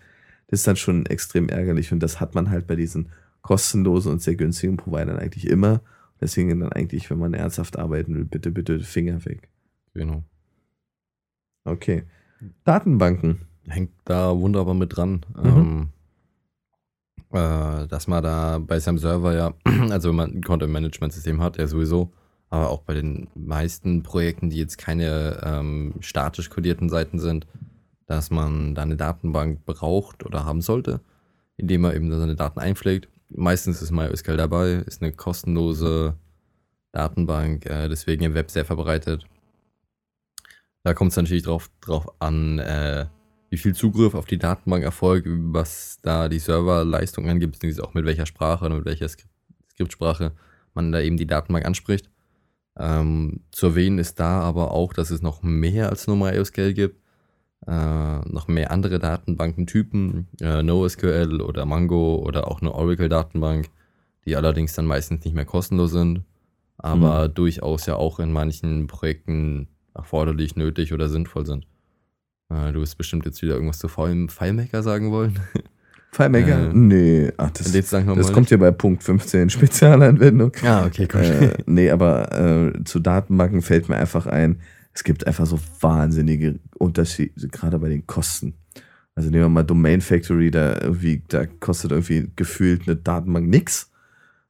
das ist dann schon extrem ärgerlich. Und das hat man halt bei diesen kostenlosen und sehr günstigen Providern eigentlich immer. Deswegen dann eigentlich, wenn man ernsthaft arbeiten will, bitte, bitte Finger weg. Genau. Okay. Datenbanken. Hängt da wunderbar mit dran. Mhm. Ähm, äh, dass man da bei seinem Server ja, also wenn man ein Content-Management-System hat, ja sowieso, aber auch bei den meisten Projekten, die jetzt keine ähm, statisch kodierten Seiten sind, dass man da eine Datenbank braucht oder haben sollte, indem man eben seine Daten einpflegt. Meistens ist MySQL dabei, ist eine kostenlose Datenbank, äh, deswegen im Web sehr verbreitet. Da kommt es natürlich drauf, drauf an, äh, wie viel Zugriff auf die Datenbank erfolgt, was da die Serverleistung angibt, beziehungsweise auch mit welcher Sprache oder mit welcher Skript Skriptsprache man da eben die Datenbank anspricht. Ähm, zu erwähnen ist da aber auch, dass es noch mehr als nur MySQL gibt. Äh, noch mehr andere Datenbankentypen, äh, NoSQL oder Mongo oder auch eine Oracle-Datenbank, die allerdings dann meistens nicht mehr kostenlos sind, aber Mhm. durchaus ja auch in manchen Projekten erforderlich, nötig oder sinnvoll sind. Äh, du wirst bestimmt jetzt wieder irgendwas zu File- FileMaker sagen wollen. FileMaker? Äh, nee, ach, das, das kommt hier bei Punkt 15 Spezialanwendung. nicht. Ah, okay, gut. äh, nee, aber äh, zu Datenbanken fällt mir einfach ein, es gibt einfach so wahnsinnige Unterschiede, gerade bei den Kosten. Also nehmen wir mal Domain Factory, da irgendwie, da kostet irgendwie gefühlt eine Datenbank nix.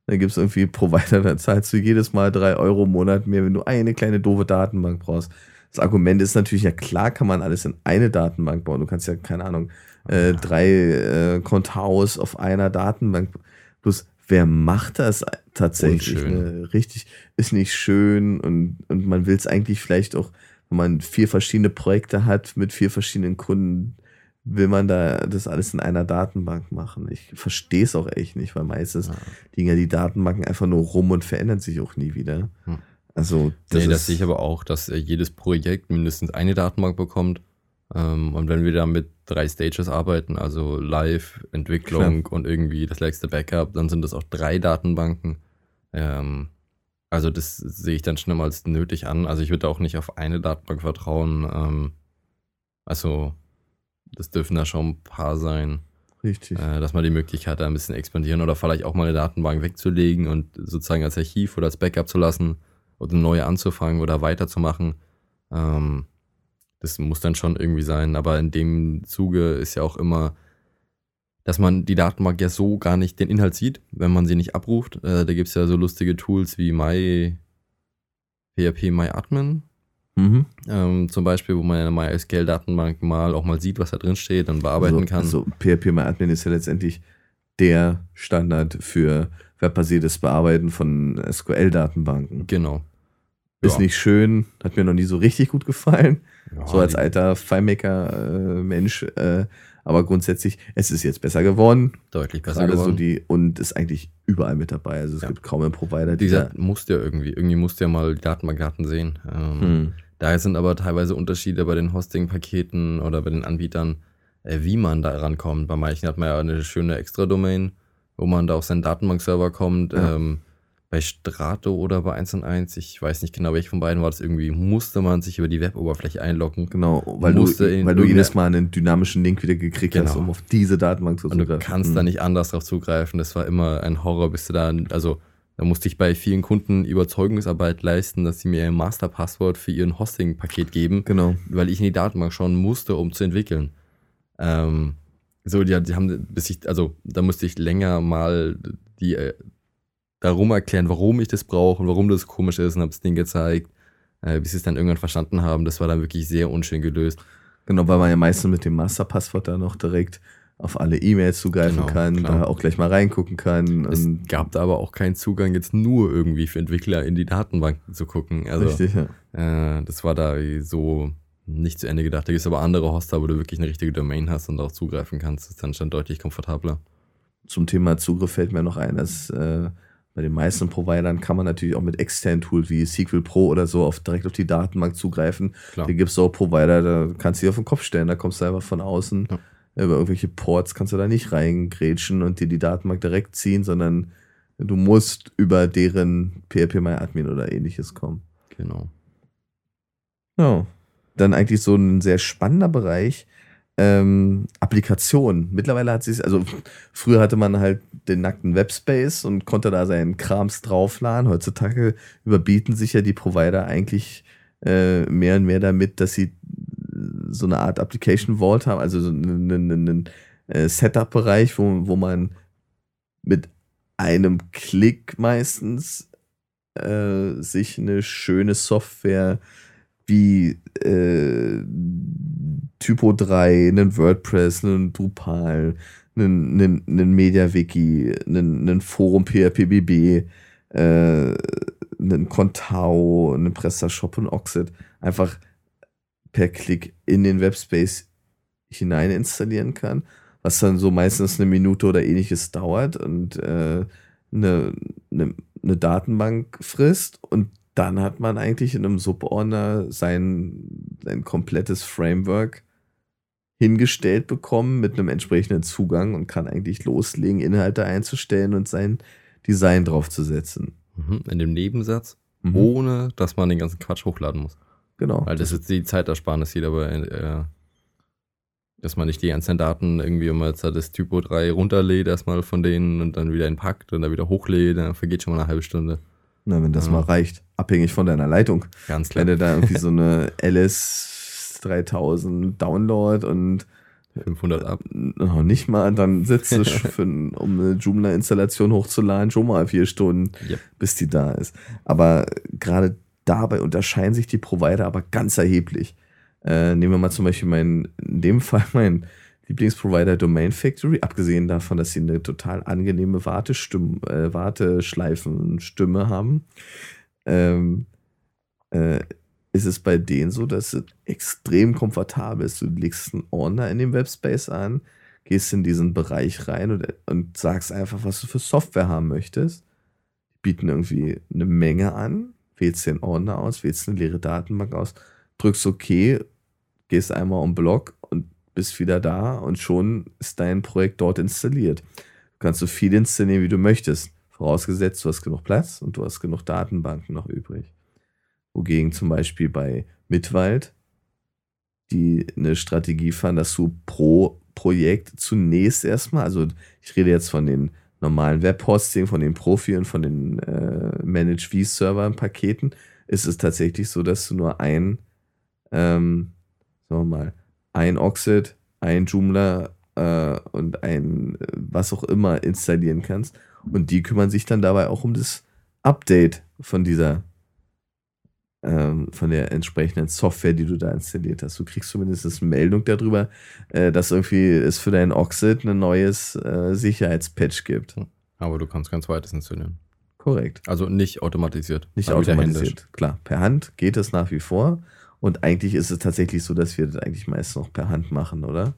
Dann gibt es irgendwie Provider, da zahlst du jedes Mal drei Euro im Monat mehr, wenn du eine kleine doofe Datenbank brauchst. Das Argument ist natürlich, ja klar kann man alles in eine Datenbank bauen. Du kannst ja, keine Ahnung, äh, drei äh, Kontaos auf einer Datenbank. Bloß, wer macht das tatsächlich? Ne? Richtig, ist nicht schön und, und man will es eigentlich vielleicht auch, wenn man vier verschiedene Projekte hat mit vier verschiedenen Kunden, will man da das alles in einer Datenbank machen. Ich verstehe es auch echt nicht, weil meistens Ja. liegen ja die Datenbanken einfach nur rum und verändern sich auch nie wieder. Hm. Also, das, nee, das sehe ich aber auch, dass äh, jedes Projekt mindestens eine Datenbank bekommt. Ähm, und wenn wir da mit drei Stages arbeiten, also Live, Entwicklung und irgendwie das letzte Backup, dann sind das auch drei Datenbanken. Ähm, also das sehe ich dann schon mal als nötig an. Also ich würde auch nicht auf eine Datenbank vertrauen. Ähm, also das dürfen da schon ein paar sein, richtig. äh, dass man die Möglichkeit hat, da ein bisschen expandieren oder vielleicht auch mal eine Datenbank wegzulegen und sozusagen als Archiv oder als Backup zu lassen oder neue anzufangen oder weiterzumachen. Ähm, das muss dann schon irgendwie sein. Aber in dem Zuge ist ja auch immer, dass man die Datenbank ja so gar nicht den Inhalt sieht, wenn man sie nicht abruft. Äh, da gibt es ja so lustige Tools wie My, PHP MyAdmin Mhm. ähm, zum Beispiel, wo man in der MySQL-Datenbank mal auch mal sieht, was da drin steht und bearbeiten also, kann. Also PHP MyAdmin ist ja letztendlich der Standard für webbasiertes Bearbeiten von SQL-Datenbanken. Genau. Ist Ja. nicht schön, hat mir noch nie so richtig gut gefallen. Ja, so als alter FileMaker-Mensch. Äh, aber grundsätzlich, es ist jetzt besser geworden. Deutlich besser Gerade so geworden. die, und ist eigentlich überall mit dabei. Also es Ja. gibt kaum einen Provider, die Dieser da. musst ja irgendwie, irgendwie musst du ja mal die Datenbankdaten sehen. Ähm, Hm. Daher sind aber teilweise Unterschiede bei den Hosting-Paketen oder bei den Anbietern, äh, wie man da rankommt. Bei manchen hat man ja eine schöne Extra-Domain, wo man da auf seinen Datenbankserver kommt. Ja. Ähm, bei Strato oder bei 1 und 1, ich weiß nicht genau, welche von beiden war das irgendwie, musste man sich über die Web-Oberfläche einloggen. Genau, weil du, weil du jedes Mal einen dynamischen Link wieder gekriegt hast, Genau. um auf diese Datenbank zu Und du zugreifen. kannst Hm. da nicht anders drauf zugreifen. Das war immer ein Horror, bis du da, also da musste ich bei vielen Kunden Überzeugungsarbeit leisten, dass sie mir ein Masterpasswort für ihren Hosting-Paket geben, Genau. weil ich in die Datenbank schauen musste, um zu entwickeln. Ähm, so, die, die haben, bis ich, also da musste ich länger mal die äh, darum erklären, warum ich das brauche und warum das komisch ist und habe es denen gezeigt, äh, bis sie es dann irgendwann verstanden haben. Das war dann wirklich sehr unschön gelöst. Genau, weil man ja meistens mit dem Masterpasswort da noch direkt auf alle E-Mails zugreifen Genau, kann, klar. da auch gleich mal reingucken kann. Es gab da aber auch keinen Zugang jetzt nur irgendwie für Entwickler in die Datenbanken zu gucken. Also richtig, ja. äh, das war da so nicht zu Ende gedacht. Da gibt es aber andere Hoster, wo du wirklich eine richtige Domain hast und darauf zugreifen kannst. Das ist dann schon deutlich komfortabler. Zum Thema Zugriff fällt mir noch ein, dass äh, bei den meisten Providern kann man natürlich auch mit externen Tools wie SQL Pro oder so auf, direkt auf die Datenbank zugreifen. Klar. Da gibt es auch Provider, da kannst du dich auf den Kopf stellen, da kommst du einfach von außen. Ja. Über irgendwelche Ports kannst du da nicht reingrätschen und dir die Datenbank direkt ziehen, sondern du musst über deren PHP-MyAdmin oder ähnliches kommen. Genau. Ja. Dann eigentlich so ein sehr spannender Bereich, ähm, Applikationen. Mittlerweile hat sich, also früher hatte man halt den nackten Webspace und konnte da seinen Krams draufladen. Heutzutage überbieten sich ja die Provider eigentlich äh, mehr und mehr damit, dass sie so eine Art Application Vault haben, also so einen, einen, einen äh, Setup-Bereich, wo, wo man mit einem Klick meistens äh, sich eine schöne Software wie äh, Typo 3, einen WordPress, einen Drupal, einen, einen, einen MediaWiki, einen, einen Forum PHPBB, äh, einen Contao, einen PrestaShop und Oxid. Einfach per Klick in den Webspace hinein installieren kann, was dann so meistens eine Minute oder ähnliches dauert und äh, eine, eine, eine Datenbank frisst und dann hat man eigentlich in einem Subordner sein, sein komplettes Framework hingestellt bekommen mit einem entsprechenden Zugang und kann eigentlich loslegen, Inhalte einzustellen und sein Design draufzusetzen. Mhm, in dem Nebensatz, mhm. ohne dass man den ganzen Quatsch hochladen muss. Genau. Weil das ist die Zeitersparnis hier dabei, äh, dass man nicht die einzelnen Daten irgendwie, man jetzt das Typo 3 runterlädt, erstmal von denen und dann wieder entpackt und dann wieder hochlädt, dann vergeht schon mal eine halbe Stunde. Na, wenn das ja. mal reicht. Abhängig von deiner Leitung. Ganz klar. Wenn du da irgendwie so eine LS 3000 Download und 500 ab. Noch nicht mal, dann sitzt du, für, um eine Joomla-Installation hochzuladen, schon mal vier Stunden, yep. bis die da ist. Aber gerade dabei unterscheiden sich die Provider aber ganz erheblich. Äh, nehmen wir mal zum Beispiel meinen, in dem Fall mein Lieblingsprovider Domain Factory, abgesehen davon, dass sie eine total angenehme Wartestimme, äh, Warteschleifenstimme haben, ähm, äh, ist es bei denen so, dass es extrem komfortabel ist. Du legst einen Ordner in den Webspace an, gehst in diesen Bereich rein und, und sagst einfach, was du für Software haben möchtest. Die bieten irgendwie eine Menge an, wählst den Ordner aus, wählst eine leere Datenbank aus, drückst OK, gehst einmal um Block und bist wieder da und schon ist dein Projekt dort installiert. Du kannst so viel installieren, wie du möchtest. Vorausgesetzt, du hast genug Platz und du hast genug Datenbanken noch übrig. Wogegen zum Beispiel bei Mitwald die eine Strategie fahren, dass du pro Projekt zunächst erstmal, also ich rede jetzt von den normalen Webhosting, von den Profi und von den äh, Managed V-Servern Paketen, ist es tatsächlich so, dass du nur ein, ähm, sagen wir mal, ein Oxid, ein Joomla äh, und ein äh, was auch immer installieren kannst. Und die kümmern sich dann dabei auch um das Update von dieser von der entsprechenden Software, die du da installiert hast. Du kriegst zumindest eine Meldung darüber, äh, dass irgendwie es für dein Oxid ein neues äh, Sicherheitspatch gibt. Aber du kannst ganz zweites installieren. Korrekt. Also nicht automatisiert. Nicht automatisiert. Klar, per Hand geht es nach wie vor. Und eigentlich ist es tatsächlich so, dass wir das eigentlich meist noch per Hand machen, oder?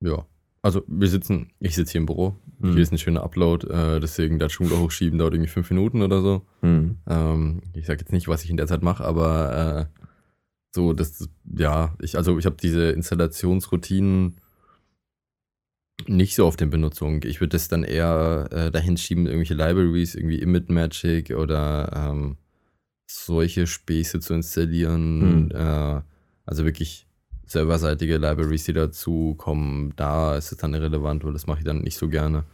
Ja. Also wir sitzen, ich sitze hier im Büro, hm. hier ist ein schöner Upload, äh, deswegen da Schule hochschieben dauert irgendwie fünf Minuten oder so. Hm. Ähm, ich sage jetzt nicht, was ich in der Zeit mache, aber äh, so, das, ja, ich, also ich habe diese Installationsroutinen nicht so auf der Benutzung. Ich würde das dann eher äh, dahin schieben, irgendwelche Libraries, irgendwie Image Magic oder ähm, solche Späße zu installieren. Hm. Äh, also wirklich serverseitige Libraries, die dazu kommen, da ist es dann irrelevant, weil das mache ich dann nicht so gerne.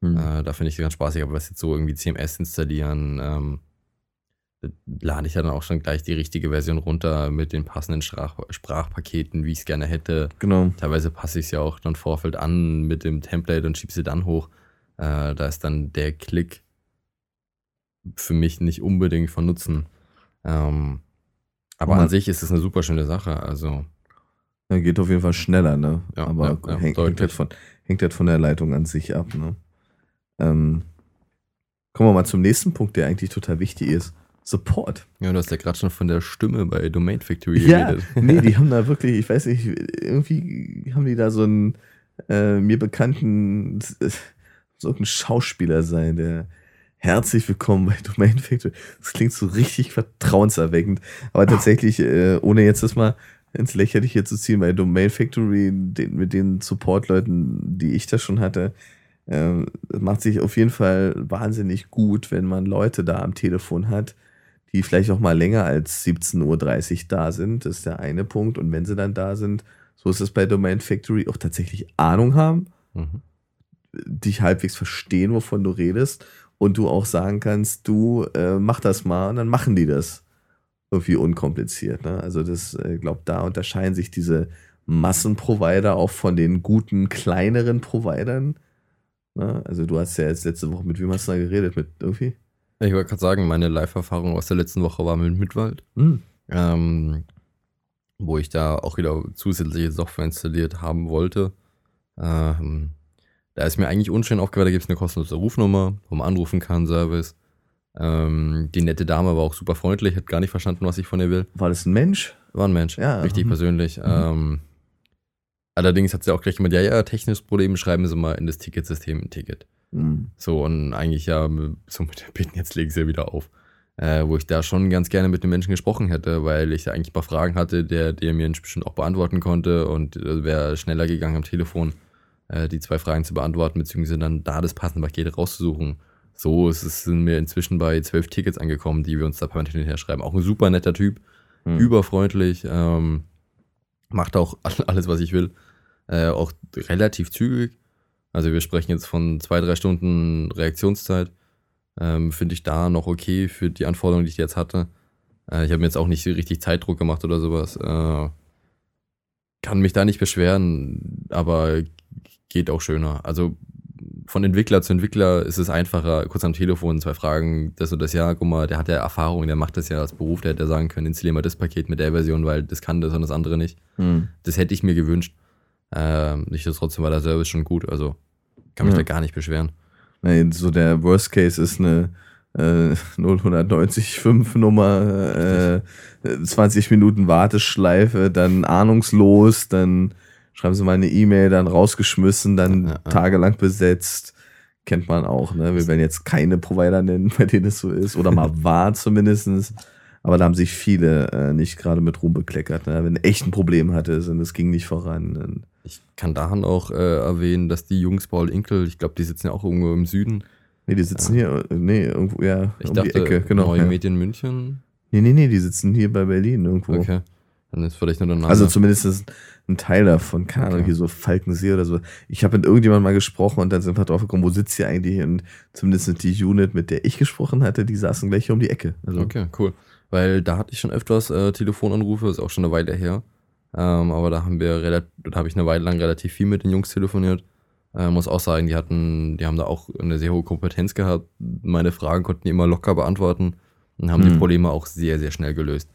Hm. Äh, da finde ich es ganz spaßig, aber was jetzt so irgendwie CMS installieren, ähm, lade ich dann auch schon gleich die richtige Version runter mit den passenden Sprach Sprachpaketen, wie ich es gerne hätte. Genau. Teilweise passe ich es ja auch dann Vorfeld an mit dem Template und schiebe sie dann hoch. Äh, da ist dann der Klick für mich nicht unbedingt von Nutzen. Ähm, aber Man, an sich ist es eine super schöne Sache. Also. Ja, geht auf jeden Fall schneller, ne? Ja, aber ja, hängt, hängt, halt von, hängt halt von der Leitung an sich ab, ne? Ähm, kommen wir mal zum nächsten Punkt, der eigentlich total wichtig ist. Support. Ja, du hast ja gerade schon von der Stimme bei Domain Factory ja, geredet. Nee, die haben da wirklich, ich weiß nicht, irgendwie haben die da so einen äh, mir bekannten muss irgendein Schauspieler sein, der herzlich willkommen bei Domain Factory. Das klingt so richtig vertrauenserweckend. Aber tatsächlich, äh, ohne jetzt das mal ins Lächerliche zu ziehen, bei Domain Factory, den, mit den Support-Leuten, die ich da schon hatte, äh, macht sich auf jeden Fall wahnsinnig gut, wenn man Leute da am Telefon hat, die vielleicht auch mal länger als 17.30 Uhr da sind. Das ist der eine Punkt. Und wenn sie dann da sind, so ist es bei Domain Factory, auch tatsächlich Ahnung haben, mhm. dich halbwegs verstehen, wovon du redest und du auch sagen kannst, du äh, mach das mal und dann machen die das irgendwie unkompliziert. Ne? Also das, ich äh, glaube, da unterscheiden sich diese Massenprovider auch von den guten, kleineren Providern. Ne? Also du hast ja jetzt letzte Woche mit wem hast du da geredet? Mit irgendwie? Ich wollte gerade sagen, meine Live-Erfahrung aus der letzten Woche war mit Mitwald. Mhm. Ähm, wo ich da auch wieder zusätzliche Software installiert haben wollte. Ähm, da ist mir eigentlich unschön aufgefallen, da gibt es eine kostenlose Rufnummer, wo man anrufen kann, Service. Ähm, die nette Dame war auch super freundlich, hat gar nicht verstanden, was ich von ihr will. War das ein Mensch? War ein Mensch, ja. Richtig mhm. persönlich. Mhm. Ähm, allerdings hat sie auch gleich gemeint, ja, ja, technisches Problem, schreiben Sie mal in das Ticketsystem ein Ticket. Mhm. So, und eigentlich ja, so mit der Bitten, jetzt legen Sie ja wieder auf. Äh, wo ich da schon ganz gerne mit den Menschen gesprochen hätte, weil ich da eigentlich ein paar Fragen hatte, der, der mir bestimmt auch beantworten konnte und äh, wäre schneller gegangen am Telefon, äh, die zwei Fragen zu beantworten, beziehungsweise dann da das passende Paket rauszusuchen. So ist es, sind wir inzwischen bei zwölf Tickets angekommen, die wir uns da permanent hinterher schreiben. Auch ein super netter Typ, mhm. überfreundlich, ähm, macht auch alles, was ich will. Äh, auch relativ zügig. Also wir sprechen jetzt von zwei, drei Stunden Reaktionszeit. Ähm, Finde ich da noch okay für die Anforderungen, die ich jetzt hatte. Äh, ich habe mir jetzt auch nicht richtig Zeitdruck gemacht oder sowas. Äh, kann mich da nicht beschweren, aber geht auch schöner. Also von Entwickler zu Entwickler ist es einfacher, kurz am Telefon zwei Fragen, das und das, ja, guck mal, der hat ja Erfahrung, der macht das ja als Beruf, der hätte sagen können, installier mal das Paket mit der Version, weil das kann das und das andere nicht. Hm. Das hätte ich mir gewünscht. Ähm, trotzdem war der Service schon gut, also kann mich ja. da gar nicht beschweren. Nee, so der Worst Case ist eine äh, 0195 Nummer, äh, 20 Minuten Warteschleife, dann ahnungslos, dann schreiben sie mal eine E-Mail, dann rausgeschmissen, dann ja, ja. tagelang besetzt. Kennt man auch, ne? Wir werden jetzt keine Provider nennen, bei denen es so ist. Oder mal war zumindestens. Aber da haben sich viele äh, nicht gerade mit Ruhm bekleckert, ne? wenn echt ein Problem hatte und es ging nicht voran. Ich kann daran auch äh, erwähnen, dass die Jungs Paul Inkel, ich glaube, die sitzen ja auch irgendwo im Süden. Nee, die sitzen ja. hier, nee, irgendwo, ja, ich um dachte, die Ecke, genau. Neue ja. Medien München? Nee, nee, nee, die sitzen hier bei Berlin irgendwo. Okay. Dann ist vielleicht nur der Name. Also zumindest ein Teil davon, keine Ahnung, okay. hier so Falkensee oder so. Ich habe mit irgendjemandem mal gesprochen und dann sind wir drauf gekommen, wo sitzt ihr eigentlich? Und zumindest die Unit, mit der ich gesprochen hatte, die saßen gleich hier um die Ecke. Also okay, cool. Weil da hatte ich schon öfters äh, Telefonanrufe, ist auch schon eine Weile her. Ähm, aber da haben wir relativ, da habe ich eine Weile lang relativ viel mit den Jungs telefoniert. Äh, muss auch sagen, die hatten, die haben da auch eine sehr hohe Kompetenz gehabt. Meine Fragen konnten die immer locker beantworten und haben hm. die Probleme auch sehr, sehr schnell gelöst.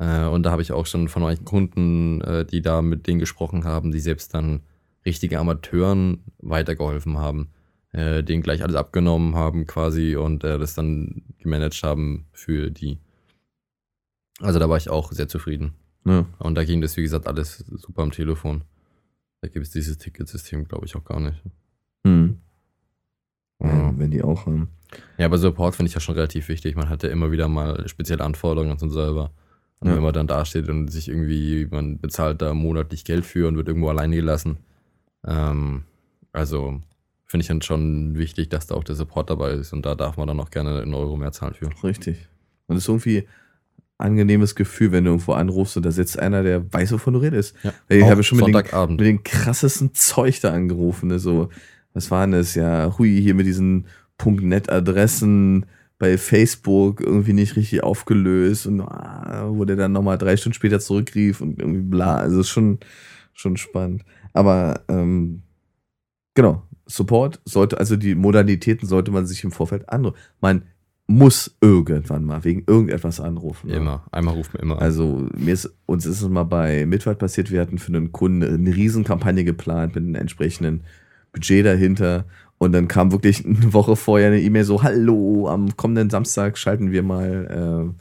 Äh, und da habe ich auch schon von manchen Kunden, äh, die da mit denen gesprochen haben, die selbst dann richtige Amateuren weitergeholfen haben, äh, denen gleich alles abgenommen haben quasi und äh, das dann gemanagt haben für die. Also da war ich auch sehr zufrieden. Ja. Und da ging das, wie gesagt, alles super am Telefon. Da gibt es dieses Ticketsystem, glaube ich, auch gar nicht. Hm. Ja, wenn die auch haben. Ja, aber Support finde ich ja schon relativ wichtig. Man hat ja immer wieder mal spezielle Anforderungen an uns selber. Und ja. wenn man dann dasteht und sich irgendwie, man bezahlt da monatlich Geld für und wird irgendwo alleine gelassen. Ähm, also finde ich dann schon wichtig, dass da auch der Support dabei ist. Und da darf man dann auch gerne einen Euro mehr zahlen für. Richtig. Und es ist irgendwie, angenehmes Gefühl, wenn du irgendwo anrufst und da sitzt einer, der weiß, wovon du redest. Ja, ich habe schon mit den, mit den, krassesten Zeug da angerufen. Ne? So, was waren das? Ja, hui, hier mit diesen .net-Adressen bei Facebook irgendwie nicht richtig aufgelöst und ah, wo der dann nochmal drei Stunden später zurückrief und irgendwie bla. Also ist schon, schon spannend. Aber ähm, genau, Support sollte, also die Modalitäten sollte man sich im Vorfeld anrufen. Man muss irgendwann mal wegen irgendetwas anrufen. Ne? Immer. Einmal rufen wir immer. Also mir ist, uns ist es mal bei Mitwald passiert, wir hatten für einen Kunden eine Riesenkampagne geplant mit einem entsprechenden Budget dahinter. Und dann kam wirklich eine Woche vorher eine E-Mail so, hallo, am kommenden Samstag schalten wir mal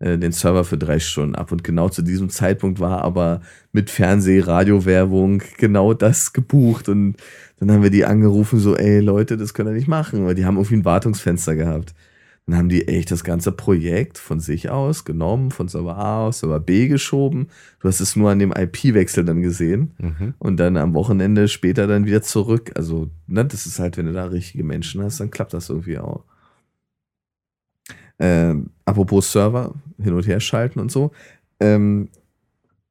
äh, den Server für drei Stunden ab. Und genau zu diesem Zeitpunkt war aber mit Fernseh-, Radio-Werbung genau das gebucht. Und dann haben wir die angerufen, so, ey Leute, das könnt ihr nicht machen, weil die haben irgendwie ein Wartungsfenster gehabt. Dann haben die echt das ganze Projekt von sich aus genommen, von Server A aus Server B geschoben. Du hast es nur an dem IP-Wechsel dann gesehen Mhm. und dann am Wochenende später dann wieder zurück. Also, ne, das ist halt, wenn du da richtige Menschen hast, dann klappt das irgendwie auch. Ähm, apropos Server, hin und her schalten und so. Ähm,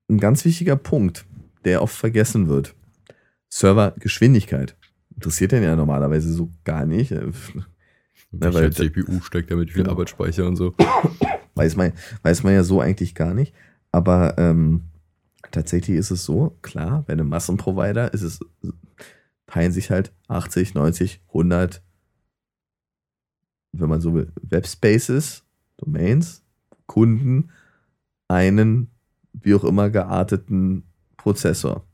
ein ganz wichtiger Punkt, der oft vergessen wird. Servergeschwindigkeit. Interessiert den ja normalerweise so gar nicht. Welche weil- CPU steckt da mit viel Genau. Arbeitsspeicher und so. Weiß man, weiß man ja so eigentlich gar nicht. Aber ähm, tatsächlich ist es so, klar, bei einem Massenprovider ist es, teilen sich halt 80, 90, 100, wenn man so will, Webspaces, Domains, Kunden, einen wie auch immer gearteten Prozessor.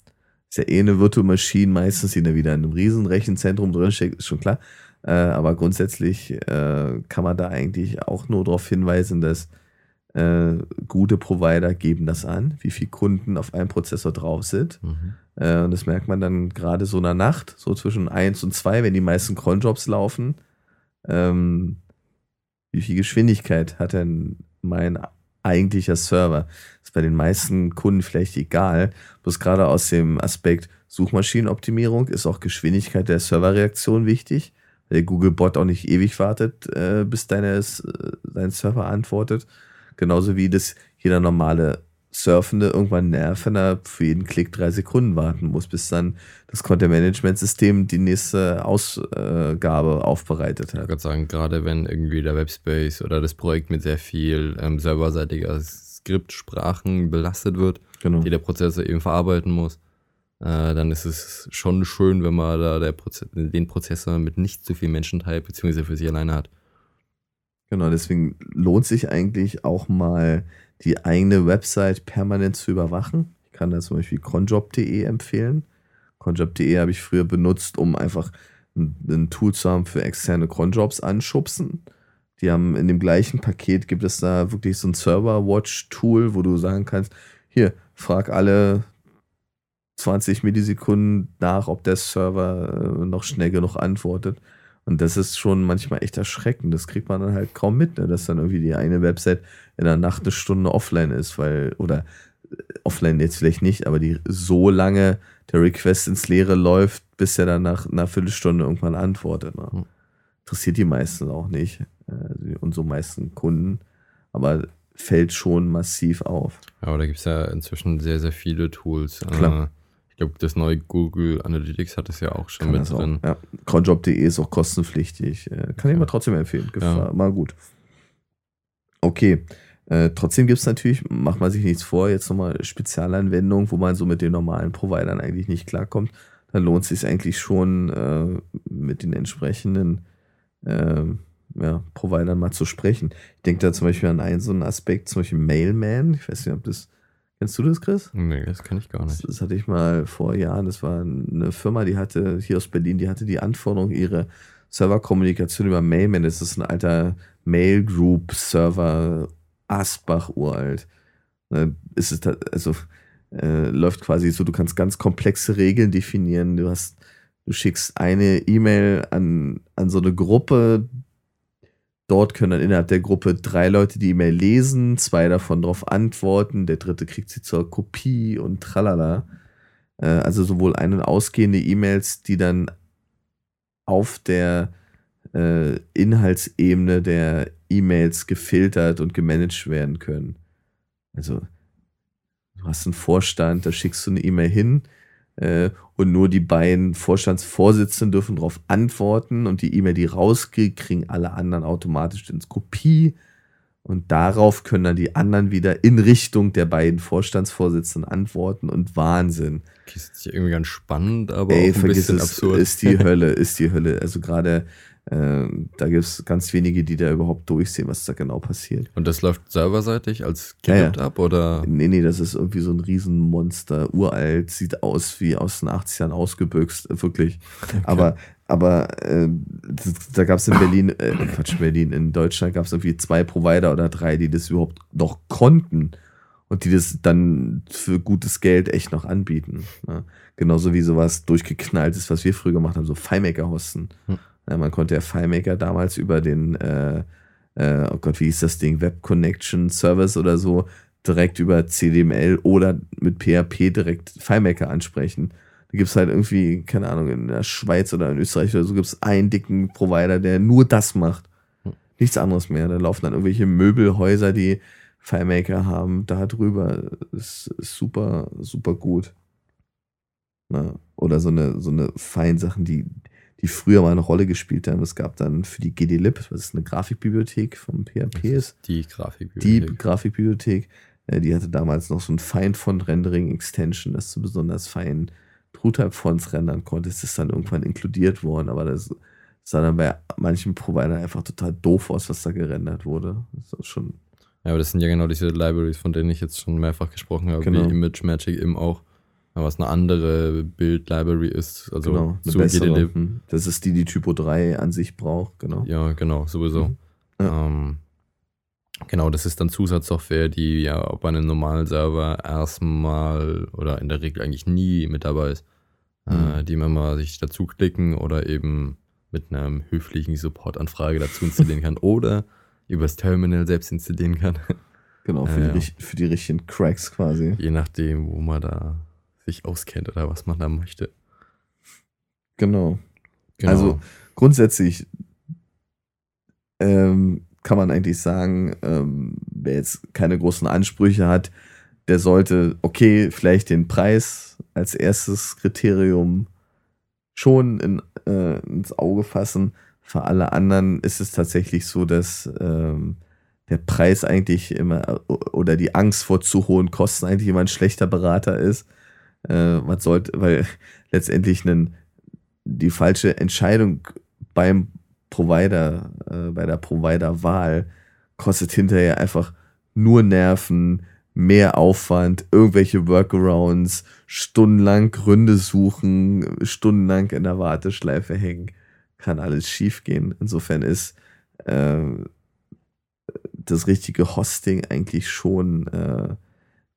Ist ja eh eine Virtual Machine, meistens, die dann wieder in einem riesen Rechenzentrum drinsteckt, ist schon klar. Äh, aber grundsätzlich äh, kann man da eigentlich auch nur darauf hinweisen, dass äh, gute Provider geben das an, wie viele Kunden auf einem Prozessor drauf sind. Mhm. Äh, und das merkt man dann gerade so in der Nacht, so zwischen 1 und 2, wenn die meisten Cronjobs laufen. Ähm, wie viel Geschwindigkeit hat denn mein eigentlicher Server? Ist bei den meisten Kunden vielleicht egal. Bloß gerade aus dem Aspekt Suchmaschinenoptimierung ist auch Geschwindigkeit der Serverreaktion wichtig. Der Google-Bot auch nicht ewig wartet, äh, bis deine, äh, dein Server antwortet. Genauso wie das jeder normale Surfende irgendwann nervt, wenn er für jeden Klick drei Sekunden warten muss, bis dann das Content-Management-System die nächste Ausgabe aufbereitet Ich hat. würde sagen, gerade wenn irgendwie der Webspace oder das Projekt mit sehr viel ähm, serverseitiger Skriptsprachen belastet wird, Genau. die der Prozessor eben verarbeiten muss, äh, dann ist es schon schön, wenn man da Proze den Prozessor mit nicht zu viel Menschen teilt, beziehungsweise für sich alleine hat. Genau, deswegen lohnt sich eigentlich auch mal die eigene Website permanent zu überwachen. Ich kann da zum Beispiel conjob.de empfehlen. Conjob.de habe ich früher benutzt, um einfach ein, ein Tool zu haben für externe Cronjobs anschubsen. Die haben in dem gleichen Paket gibt es da wirklich so ein Server-Watch-Tool, wo du sagen kannst, hier, frag alle 20 Millisekunden nach, ob der Server äh, noch schnell genug antwortet. Und das ist schon manchmal echt erschreckend. Das kriegt man dann halt kaum mit, ne? dass dann irgendwie die eine Website in der Nacht eine Stunde offline ist, weil, oder äh, offline jetzt vielleicht nicht, aber die so lange der Request ins Leere läuft, bis er dann nach einer Viertelstunde irgendwann antwortet. Ne? Hm. Interessiert die meisten auch nicht, äh, unsere meisten Kunden, aber fällt schon massiv auf. Aber da gibt es ja inzwischen sehr, sehr viele Tools. Klar. Ich glaube, das neue Google Analytics hat es ja auch schon Kann mit das auch. drin. Ja. Cronjob.de ist auch kostenpflichtig. Äh, Kann ich Ja. mal trotzdem empfehlen. Gefahr, Ja. Mal gut. Okay. Äh, trotzdem gibt es natürlich, macht man sich nichts vor, jetzt nochmal Spezialanwendungen, wo man so mit den normalen Providern eigentlich nicht klarkommt. Da lohnt es sich eigentlich schon, äh, mit den entsprechenden äh, ja, Providern mal zu sprechen. Ich denke da zum Beispiel an einen so einen Aspekt, zum Beispiel Mailman. Ich weiß nicht, ob das. Kennst du das, Chris? Nee, das kann ich gar Das, nicht. das hatte ich mal vor Jahren. Das war eine Firma, die hatte hier aus Berlin, die hatte die Anforderung, ihre Serverkommunikation über Mailman. Das ist ein alter Mail-Group-Server, Asbach uralt. Äh, Ist es also äh, läuft quasi so, du kannst ganz komplexe Regeln definieren. Du hast, du schickst eine E-Mail an, an so eine Gruppe. Dort können dann innerhalb der Gruppe drei Leute die E-Mail lesen, zwei davon darauf antworten, der dritte kriegt sie zur Kopie und tralala. Äh, also sowohl ein- und ausgehende E-Mails, die dann auf der äh, Inhaltsebene der E-Mails gefiltert und gemanagt werden können. Also du hast einen Vorstand, da schickst du eine E-Mail hin und nur die beiden Vorstandsvorsitzenden dürfen darauf antworten und die E-Mail, die rausgeht, kriegen alle anderen automatisch ins Kopie und darauf können dann die anderen wieder in Richtung der beiden Vorstandsvorsitzenden antworten und Wahnsinn. Das ist irgendwie ganz spannend, aber Ey, auch ein vergiss bisschen es, absurd. ist die Hölle, ist die Hölle. Also gerade äh, da gibt es ganz wenige, die da überhaupt durchsehen, was da genau passiert. Und das läuft serverseitig als Ja, ja. Skript ab oder? Nee, nee, das ist irgendwie so ein Riesenmonster, uralt, sieht aus wie aus den 80ern ausgebüxt, wirklich. Aber, aber äh, da gab es in Berlin, äh, Quatsch, Berlin, in Deutschland gab es irgendwie zwei Provider oder drei, die das überhaupt noch konnten und die das dann für gutes Geld echt noch anbieten. Ne? Genauso wie sowas durchgeknallt ist, was wir früher gemacht haben, so FileMaker-Hosten. Hm. Ja, man konnte ja FileMaker damals über den, äh, äh, oh Gott, wie hieß das Ding, Web Connection Service oder so, direkt über CDML oder mit PHP direkt FileMaker ansprechen. Da gibt es halt irgendwie, keine Ahnung, in der Schweiz oder in Österreich oder so gibt es einen dicken Provider, der nur das macht. Hm. Nichts anderes mehr. Da laufen dann irgendwelche Möbelhäuser, die FileMaker haben, da drüber. Ist, ist super, super gut. Na, oder so eine, so eine Feinsachen, die, die früher mal eine Rolle gespielt haben. Es gab dann für die GDLib, was ist eine Grafikbibliothek vom PHP ist. Die Grafikbibliothek. Die Grafikbibliothek. Äh, die hatte damals noch so ein Fine-Font-Rendering-Extension, das zu besonders feinen TrueType-Fonts rendern konnte. Das ist dann irgendwann inkludiert worden, aber das sah dann bei manchen Providern einfach total doof aus, was da gerendert wurde. Das ist schon ja, aber das sind ja genau diese Libraries, von denen ich jetzt schon mehrfach gesprochen habe, genau. wie Image Magic eben auch. Was eine andere Bild-Library ist. Also genau, eine bessere. Hm. Das ist die, die Typo 3 an sich braucht, genau. Ja, genau, sowieso. Mhm. Ja. Ähm, genau, das ist dann Zusatzsoftware, die ja bei einem normalen Server erstmal oder in der Regel eigentlich nie mit dabei ist. Äh, mhm. Äh, die man mal sich dazu klicken oder eben mit einer höflichen Support-Anfrage dazu installieren kann. Oder übers Terminal selbst installieren kann. Genau, für, äh, die, für die richtigen Cracks quasi. Je nachdem, wo man da sich auskennt oder was man da möchte. Genau. genau. Also grundsätzlich ähm, kann man eigentlich sagen, ähm, wer jetzt keine großen Ansprüche hat, der sollte, okay, vielleicht den Preis als erstes Kriterium schon in, äh, ins Auge fassen, für alle anderen ist es tatsächlich so, dass ähm, der Preis eigentlich immer oder die Angst vor zu hohen Kosten eigentlich immer ein schlechter Berater ist. Äh, man sollte, weil letztendlich einen, die falsche Entscheidung beim Provider, äh, bei der Provider-Wahl kostet hinterher einfach nur Nerven, mehr Aufwand, irgendwelche Workarounds, stundenlang Gründe suchen, stundenlang in der Warteschleife hängen kann alles schiefgehen. Insofern ist äh, das richtige Hosting eigentlich schon äh,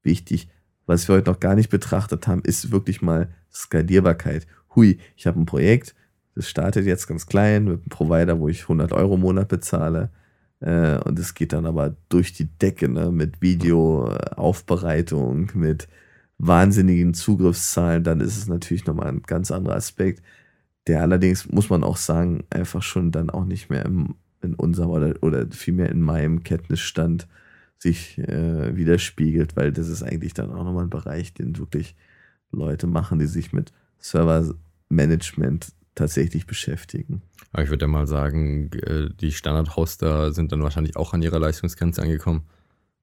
wichtig. Was wir heute noch gar nicht betrachtet haben, ist wirklich mal Skalierbarkeit. Hui, ich habe ein Projekt, das startet jetzt ganz klein mit einem Provider, wo ich 100 Euro im Monat bezahle. Äh, und es geht dann aber durch die Decke ne, mit Videoaufbereitung, mit wahnsinnigen Zugriffszahlen. Dann ist es natürlich nochmal ein ganz anderer Aspekt der allerdings, muss man auch sagen, einfach schon dann auch nicht mehr im, in unserem oder, oder vielmehr in meinem Kenntnisstand sich äh, widerspiegelt, weil das ist eigentlich dann auch nochmal ein Bereich, den wirklich Leute machen, die sich mit Servermanagement tatsächlich beschäftigen. Aber ich würde ja mal sagen, äh, die Standard-Hoster sind dann wahrscheinlich auch an ihrer Leistungsgrenze angekommen.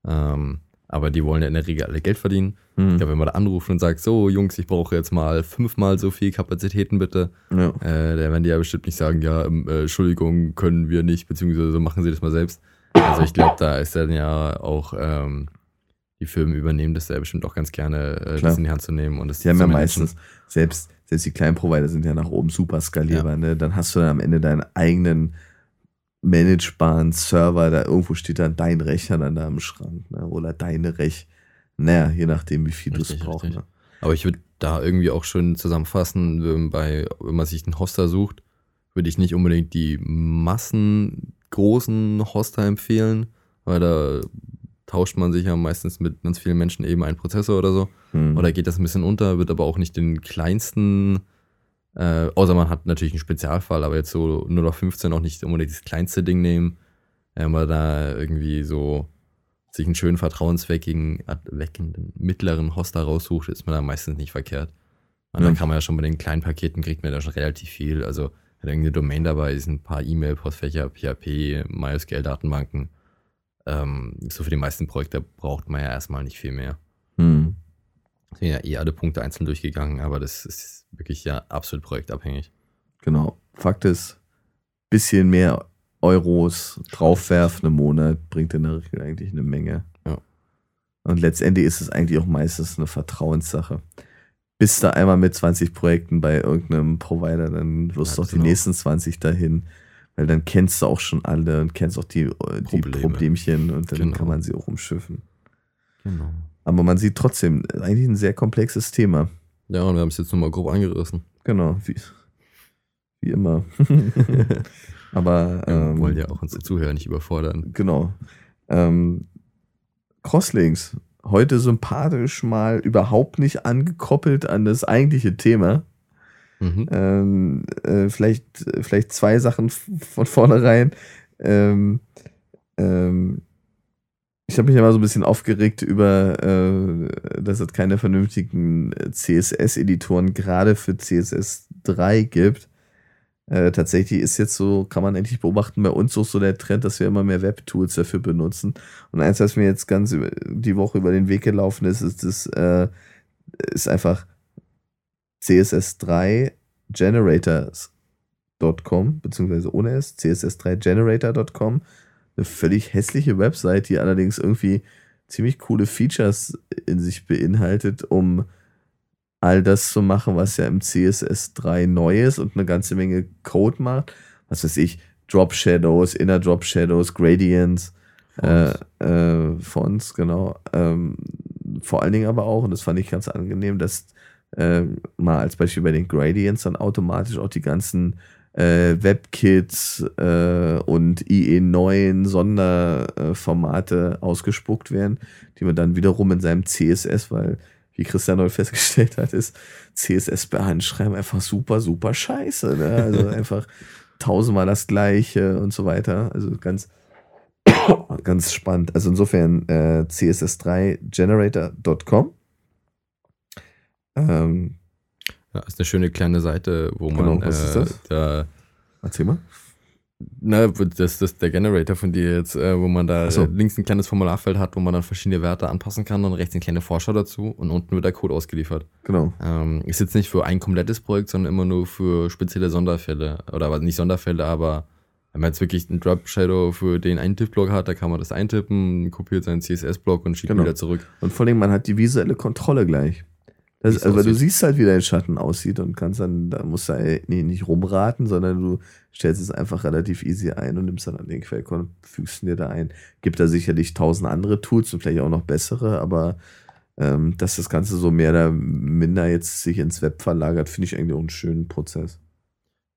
Ähm, aber die wollen ja in der Regel alle Geld verdienen. Mhm. Ich glaube, wenn man da anruft und sagt, so Jungs, ich brauche jetzt mal fünfmal so viel Kapazitäten bitte, ja. äh, da werden die ja bestimmt nicht sagen, ja, ähm, äh, Entschuldigung, können wir nicht, beziehungsweise machen sie das mal selbst. Also ich glaube, da ist dann ja auch ähm, die Firmen übernehmen das ja bestimmt auch ganz gerne, äh, das in die Hand zu nehmen. Und das die haben ja meistens, selbst, selbst die kleinen Provider sind ja nach oben super skalierbar. Ja. Ne? Dann hast du dann am Ende deinen eigenen managebaren Server, da irgendwo steht dann dein Rechner dann da im Schrank, ne? Oder deine Rech. Naja, je nachdem, wie viel du es brauchst. Ne? Aber ich würde da irgendwie auch schon zusammenfassen, wenn, bei, wenn man sich einen Hoster sucht, würde ich nicht unbedingt die massengroßen Hoster empfehlen, weil da tauscht man sich ja meistens mit ganz vielen Menschen eben einen Prozessor oder so. Hm. Oder geht das ein bisschen unter, wird aber auch nicht den kleinsten äh, außer man hat natürlich einen Spezialfall, aber jetzt so nur noch 15 auch nicht unbedingt das kleinste Ding nehmen. Wenn man da irgendwie so sich einen schönen vertrauensweckenden mittleren Hoster raussucht, ist man da meistens nicht verkehrt. Und ja. dann kann man ja schon bei den kleinen Paketen kriegt man da schon relativ viel. Also wenn irgendeine Domain dabei ist, ein paar E-Mail-Postfächer, PHP, MySQL-Datenbanken. Ähm, so für die meisten Projekte braucht man ja erstmal nicht viel mehr. Hm. Sind ja eh alle Punkte einzeln durchgegangen, aber das ist wirklich ja absolut projektabhängig. Genau. Fakt ist, bisschen mehr Euros draufwerfen im Monat bringt in der Regel eigentlich eine Menge. Ja. Und letztendlich ist es eigentlich auch meistens eine Vertrauenssache. Bist du einmal mit 20 Projekten bei irgendeinem Provider, dann wirst Ja, du auch die genau. nächsten 20 dahin. Weil dann kennst du auch schon alle und kennst auch die, äh, die Probleme. Problemchen und dann Genau. kann man sie auch umschiffen. Genau. Aber man sieht trotzdem eigentlich ein sehr komplexes Thema. Ja, und wir haben es jetzt nochmal grob angerissen. Genau, wie, wie immer. Aber Wir ähm, wollen ja auch unsere Zuhörer nicht überfordern. genau. Ähm, Crosslinks, heute sympathisch mal überhaupt nicht angekoppelt an das eigentliche Thema. Mhm. Ähm, äh, vielleicht, vielleicht zwei Sachen von vornherein. Ähm, ähm, ich habe mich ja mal so ein bisschen aufgeregt über, äh, dass es keine vernünftigen CSS-Editoren gerade für CSS 3 gibt. Äh, tatsächlich ist jetzt so, kann man endlich beobachten, bei uns auch so der Trend, dass wir immer mehr Web-Tools dafür benutzen. Und eins, was mir jetzt ganz die Woche über den Weg gelaufen ist, ist, das, äh, ist einfach CSS3 generators.com, beziehungsweise ohne es, CSS3 generator.com. Eine völlig hässliche Website, die allerdings irgendwie ziemlich coole Features in sich beinhaltet, um all das zu machen, was ja im CSS3 neu ist und eine ganze Menge Code macht. Was weiß ich, Drop Shadows, Inner Drop Shadows, Gradients, äh, äh, Fonts, genau. Ähm, vor allen Dingen aber auch, und das fand ich ganz angenehm, dass äh, mal als Beispiel bei den Gradients dann automatisch auch die ganzen äh, WebKits äh, und IE9 Sonderformate ausgespuckt werden, die man dann wiederum in seinem CSS, weil wie Christian heute festgestellt hat, ist CSS bei Handschreiben einfach super, super scheiße. Ne? Also einfach tausendmal das gleiche und so weiter. Also ganz, ganz spannend. Also insofern äh, css3generator.com. Ähm, Ja, ist eine schöne kleine Seite, wo Genau, man was ist äh, das? da erzähl mal. Na, das ist der Generator von dir jetzt, äh, wo man da so. links ein kleines Formularfeld hat, wo man dann verschiedene Werte anpassen kann und rechts eine kleine Vorschau dazu und unten wird der Code ausgeliefert. Genau. Ähm, ist jetzt nicht für ein komplettes Projekt, sondern immer nur für spezielle Sonderfälle. Oder aber nicht Sonderfälle, aber wenn man jetzt wirklich einen Drop Shadow für den Eintipp-Block hat, da kann man das eintippen, kopiert seinen CSS-Block und schiebt Genau. wieder zurück. Und vor allem, man hat die visuelle Kontrolle gleich. Das, also, du siehst halt, wie dein Schatten aussieht und kannst dann, da musst du halt nicht, nicht rumraten, sondern du stellst es einfach relativ easy ein und nimmst dann an den Quellcode und fügst ihn dir da ein. Gibt da sicherlich tausend andere Tools und vielleicht auch noch bessere, aber ähm, dass das Ganze so mehr oder minder jetzt sich ins Web verlagert, finde ich eigentlich auch einen schönen Prozess.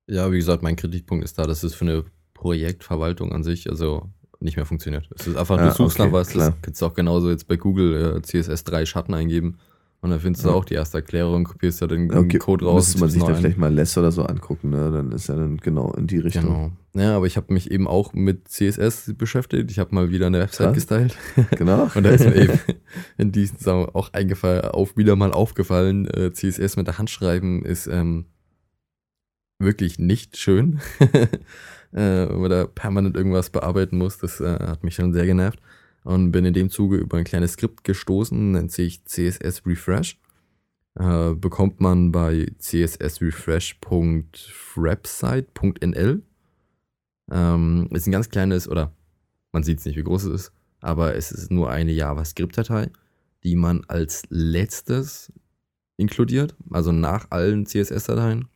Ja, wie gesagt, mein Kritikpunkt ist da, dass es für eine Projektverwaltung an sich also nicht mehr funktioniert. Es ist einfach, Ja, du suchst okay, nach was, das kannst du auch genauso jetzt bei Google äh, CSS3 Schatten eingeben und dann findest du Ja. auch die erste Erklärung, kopierst da den Okay, Code raus. müsste man sich da vielleicht mal Less oder so angucken, ne? Dann ist ja dann genau in die Richtung. Genau. Ja, aber ich habe mich eben auch mit CSS beschäftigt. Ich habe mal wieder eine Website Krass. gestylt. Genau. Und da ist mir eben in diesem Zusammenhang auch eingefallen, auf, wieder mal aufgefallen, äh, CSS mit der Hand schreiben ist ähm, wirklich nicht schön. äh, wenn man da permanent irgendwas bearbeiten muss, das äh, hat mich schon sehr genervt. Und bin in dem Zuge über ein kleines Skript gestoßen, nennt sich CSS Refresh. Äh, bekommt man bei cssrefresh.frapsite.nl. Ähm, ist ein ganz kleines, oder man sieht es nicht, wie groß es ist, aber es ist nur eine JavaScript-Datei, die man als letztes inkludiert, also nach allen CSS-Dateien.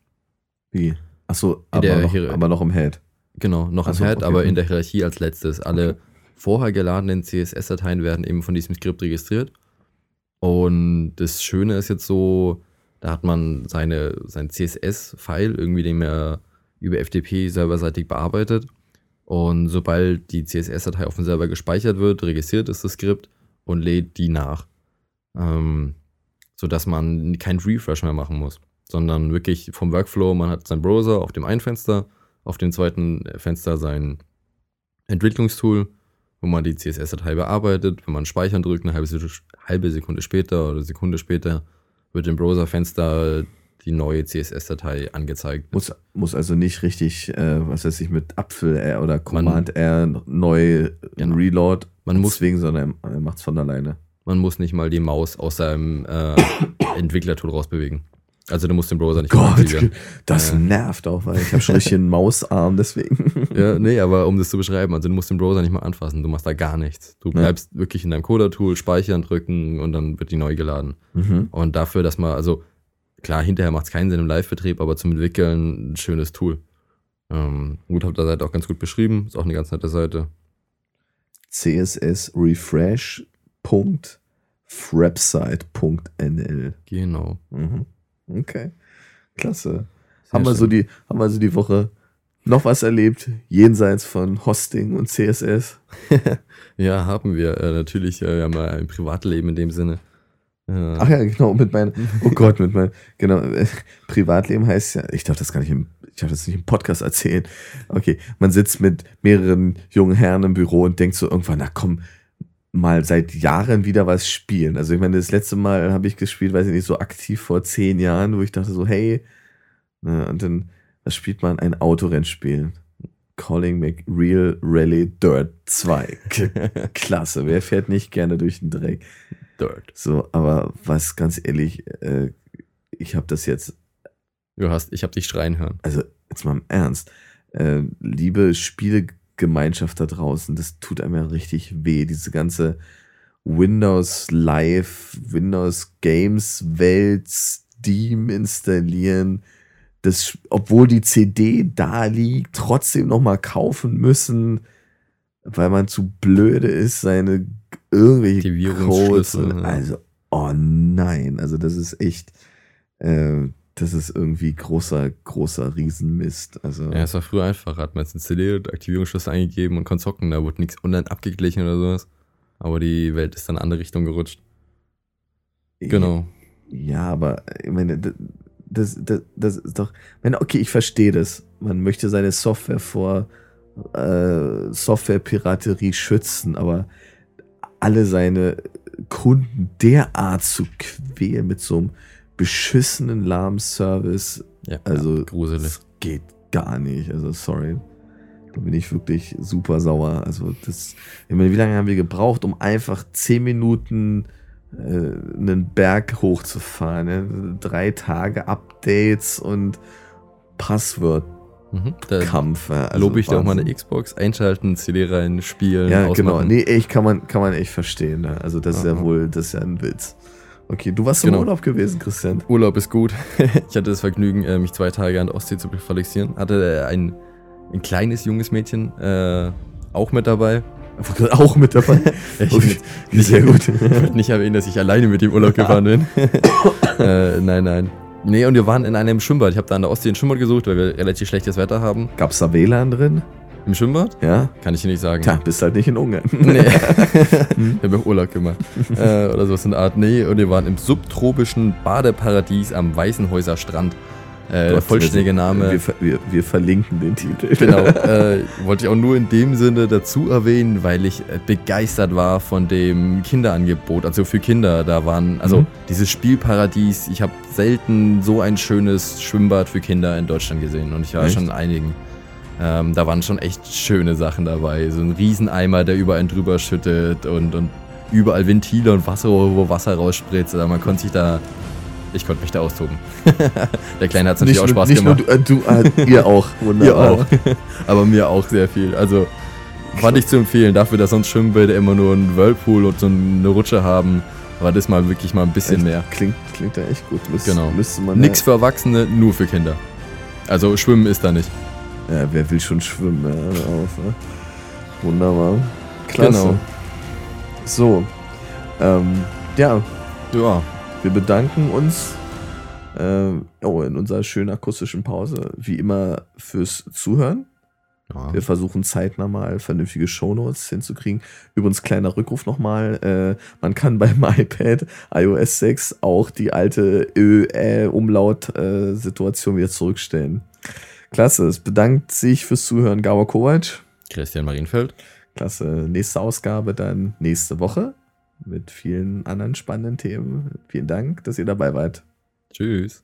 Wie? Achso, aber, noch, aber noch im Head. Genau, noch Ach im so, Head, okay. aber in der Hierarchie als letztes. Alle vorher geladenen CSS-Dateien werden eben von diesem Skript registriert. Und das Schöne ist jetzt so, da hat man seine, sein CSS-File irgendwie, den er über FTP serverseitig bearbeitet. Und sobald die CSS-Datei auf dem Server gespeichert wird, registriert ist das Skript und lädt die nach. Ähm, sodass man keinen Refresh mehr machen muss, sondern wirklich vom Workflow, man hat seinen Browser auf dem einen Fenster, auf dem zweiten Fenster sein Entwicklungstool, wo man die CSS-Datei bearbeitet. Wenn man Speichern drückt, eine halbe, Se- halbe Sekunde später oder Sekunde später wird im Browserfenster die neue CSS-Datei angezeigt. Muss, muss also nicht richtig, äh, was weiß ich, mit Apfel R oder Command R neu Genau. Reload Man muss- deswegen, sondern er, er macht's von alleine. Man muss nicht mal die Maus aus seinem äh, Entwicklertool rausbewegen. Also du musst den Browser nicht Gott, das Äh. nervt auch, weil ich habe schon richtig einen Mausarm, deswegen. Ja, nee, aber um das zu beschreiben, also du musst den Browser nicht mal anfassen, du machst da gar nichts. Du bleibst wirklich in deinem Coder-Tool, speichern, drücken und dann wird die neu geladen. Mhm. Und dafür, dass man, also klar, hinterher macht es keinen Sinn im Live-Betrieb, aber zum Entwickeln ein schönes Tool. Ähm, gut, habt ihr Seite auch ganz gut beschrieben. Ist auch eine ganz nette Seite. cssrefresh.frapsite.nl. Genau. Mhm. Okay. Klasse. Sehr Haben wir, so die, haben wir so die Woche noch was erlebt, jenseits von Hosting und CSS? Ja, haben wir. Äh, natürlich, äh, wir haben ja ein Privatleben in dem Sinne. Äh, Ach ja, genau, mit meinem, oh Gott, mit meinem, genau, äh, Privatleben heißt ja, ich darf das gar nicht im, ich darf das nicht im Podcast erzählen. Okay, man sitzt mit mehreren jungen Herren im Büro und denkt so irgendwann, na komm, mal seit Jahren wieder was spielen. Also ich meine, das letzte Mal habe ich gespielt, weiß ich nicht, so aktiv vor zehn Jahren, wo ich dachte so, hey, ne, und dann, was spielt man? Ein Autorennspiel. Calling McReal Rally Dirt 2. Klasse, wer fährt nicht gerne durch den Dreck? Dirt. So, aber was ganz ehrlich, äh, ich habe das jetzt, Du hast, ich habe dich schreien hören. also jetzt mal im Ernst, äh, liebe Spielegemeinschaft da draußen, das tut einem ja richtig weh, diese ganze Windows Live, Windows Games Welt, Steam installieren, das, obwohl die CD da liegt, trotzdem nochmal kaufen müssen, weil man zu blöde ist, seine irgendwelche Die Codes. Also, oh nein, also das ist echt, äh, das ist irgendwie großer, großer Riesenmist. Also, Ja, es war früher einfach. Hat man es installiert, Aktivierungsschlüssel eingegeben und konnte zocken. Da wurde nichts online abgeglichen oder sowas. Aber die Welt ist dann in eine andere Richtung gerutscht. Genau. Ja, aber ich meine, das, das, das, das ist doch. Ich meine, okay, ich verstehe das. Man möchte seine Software vor äh, Softwarepiraterie schützen, aber alle seine Kunden derart zu quälen mit so einem beschissenen lahmen Service, Ja, Also, ja, gruselig. das geht gar nicht. Also, sorry. Da bin ich wirklich super sauer. Also, das, ich meine, wie lange haben wir gebraucht, um einfach 10 Minuten äh, einen Berg hochzufahren? Ne? Drei Tage Updates und Passwortkampf. Mhm. Da ja. Also lobe ich dir auch mal eine Wahnsinn. Xbox, einschalten, CD rein, spielen, Ja, genau. ausmachen. Nee, echt kann man, kann man echt verstehen. Ne? Also, das ist ja Aha. wohl, das ist ja ein Witz. Okay, du warst im Genau. Urlaub gewesen, Christian. Urlaub ist gut. ich hatte das Vergnügen, äh, mich zwei Tage an der Ostsee zu befallixieren. Hatte äh, ein, ein kleines, junges Mädchen äh, auch mit dabei. Auch mit dabei. Ich Okay, Sehr gut. ich will nicht erwähnen, dass ich alleine mit dem Urlaub gefahren bin. äh, nein, nein. Nee, und wir waren in einem Schwimmbad. Ich habe da an der Ostsee ein Schwimmbad gesucht, weil wir relativ schlechtes Wetter haben. Gab's da WLAN drin? Im Schwimmbad? Ja. Kann ich dir nicht sagen. Tja, bist halt nicht in Ungarn. Nee. ich habe auch Urlaub gemacht. äh, oder sowas in der Art. Nee, und wir waren im subtropischen Badeparadies am Weißenhäuser Strand. Äh, der Gott, vollständige Name. Wir, wir, wir verlinken den Titel. Genau, äh, wollte ich auch nur in dem Sinne dazu erwähnen, weil ich äh, begeistert war von dem Kinderangebot, also für Kinder. Da waren, also Mhm. dieses Spielparadies, ich habe selten so ein schönes Schwimmbad für Kinder in Deutschland gesehen und ich war Echt? schon in einigen. Ähm, da waren schon echt schöne Sachen dabei. So ein Rieseneimer, der überall drüber schüttet und, und überall Ventile und Wasser, wo Wasser rausspritzt. Also man konnte sich da, ich konnte mich da austoben. der Kleine hat es natürlich auch Spaß nicht gemacht. nur du, äh, du äh, ihr auch. Ihr Wunderbar. auch. Aber mir auch sehr viel. Also fand ich zu empfehlen, dafür, dass sonst Schwimmbäder immer nur einen Whirlpool und so eine Rutsche haben, war das mal wirklich mal ein bisschen Echt? mehr. Klingt, klingt ja echt gut. Müsste, Genau. Müsste man Nix für Erwachsene, nur für Kinder. Also Schwimmen ist da nicht. Ja, wer will schon schwimmen? Ja, auf, ne? Wunderbar. Klasse. Genau. So. Ähm, ja, Ja. wir bedanken uns äh, oh, in unserer schönen akustischen Pause, wie immer, fürs Zuhören. ja. Wir versuchen zeitnah mal vernünftige Shownotes hinzukriegen. Übrigens, kleiner Rückruf nochmal. Äh, man kann beim iPad iOS 6 auch die alte Ö-Umlaut-Situation wieder zurückstellen. Klasse. Es bedankt sich fürs Zuhören Gabor Kovac. Christian Marienfeld. Klasse. Nächste Ausgabe dann nächste Woche mit vielen anderen spannenden Themen. Vielen Dank, dass ihr dabei wart. Tschüss.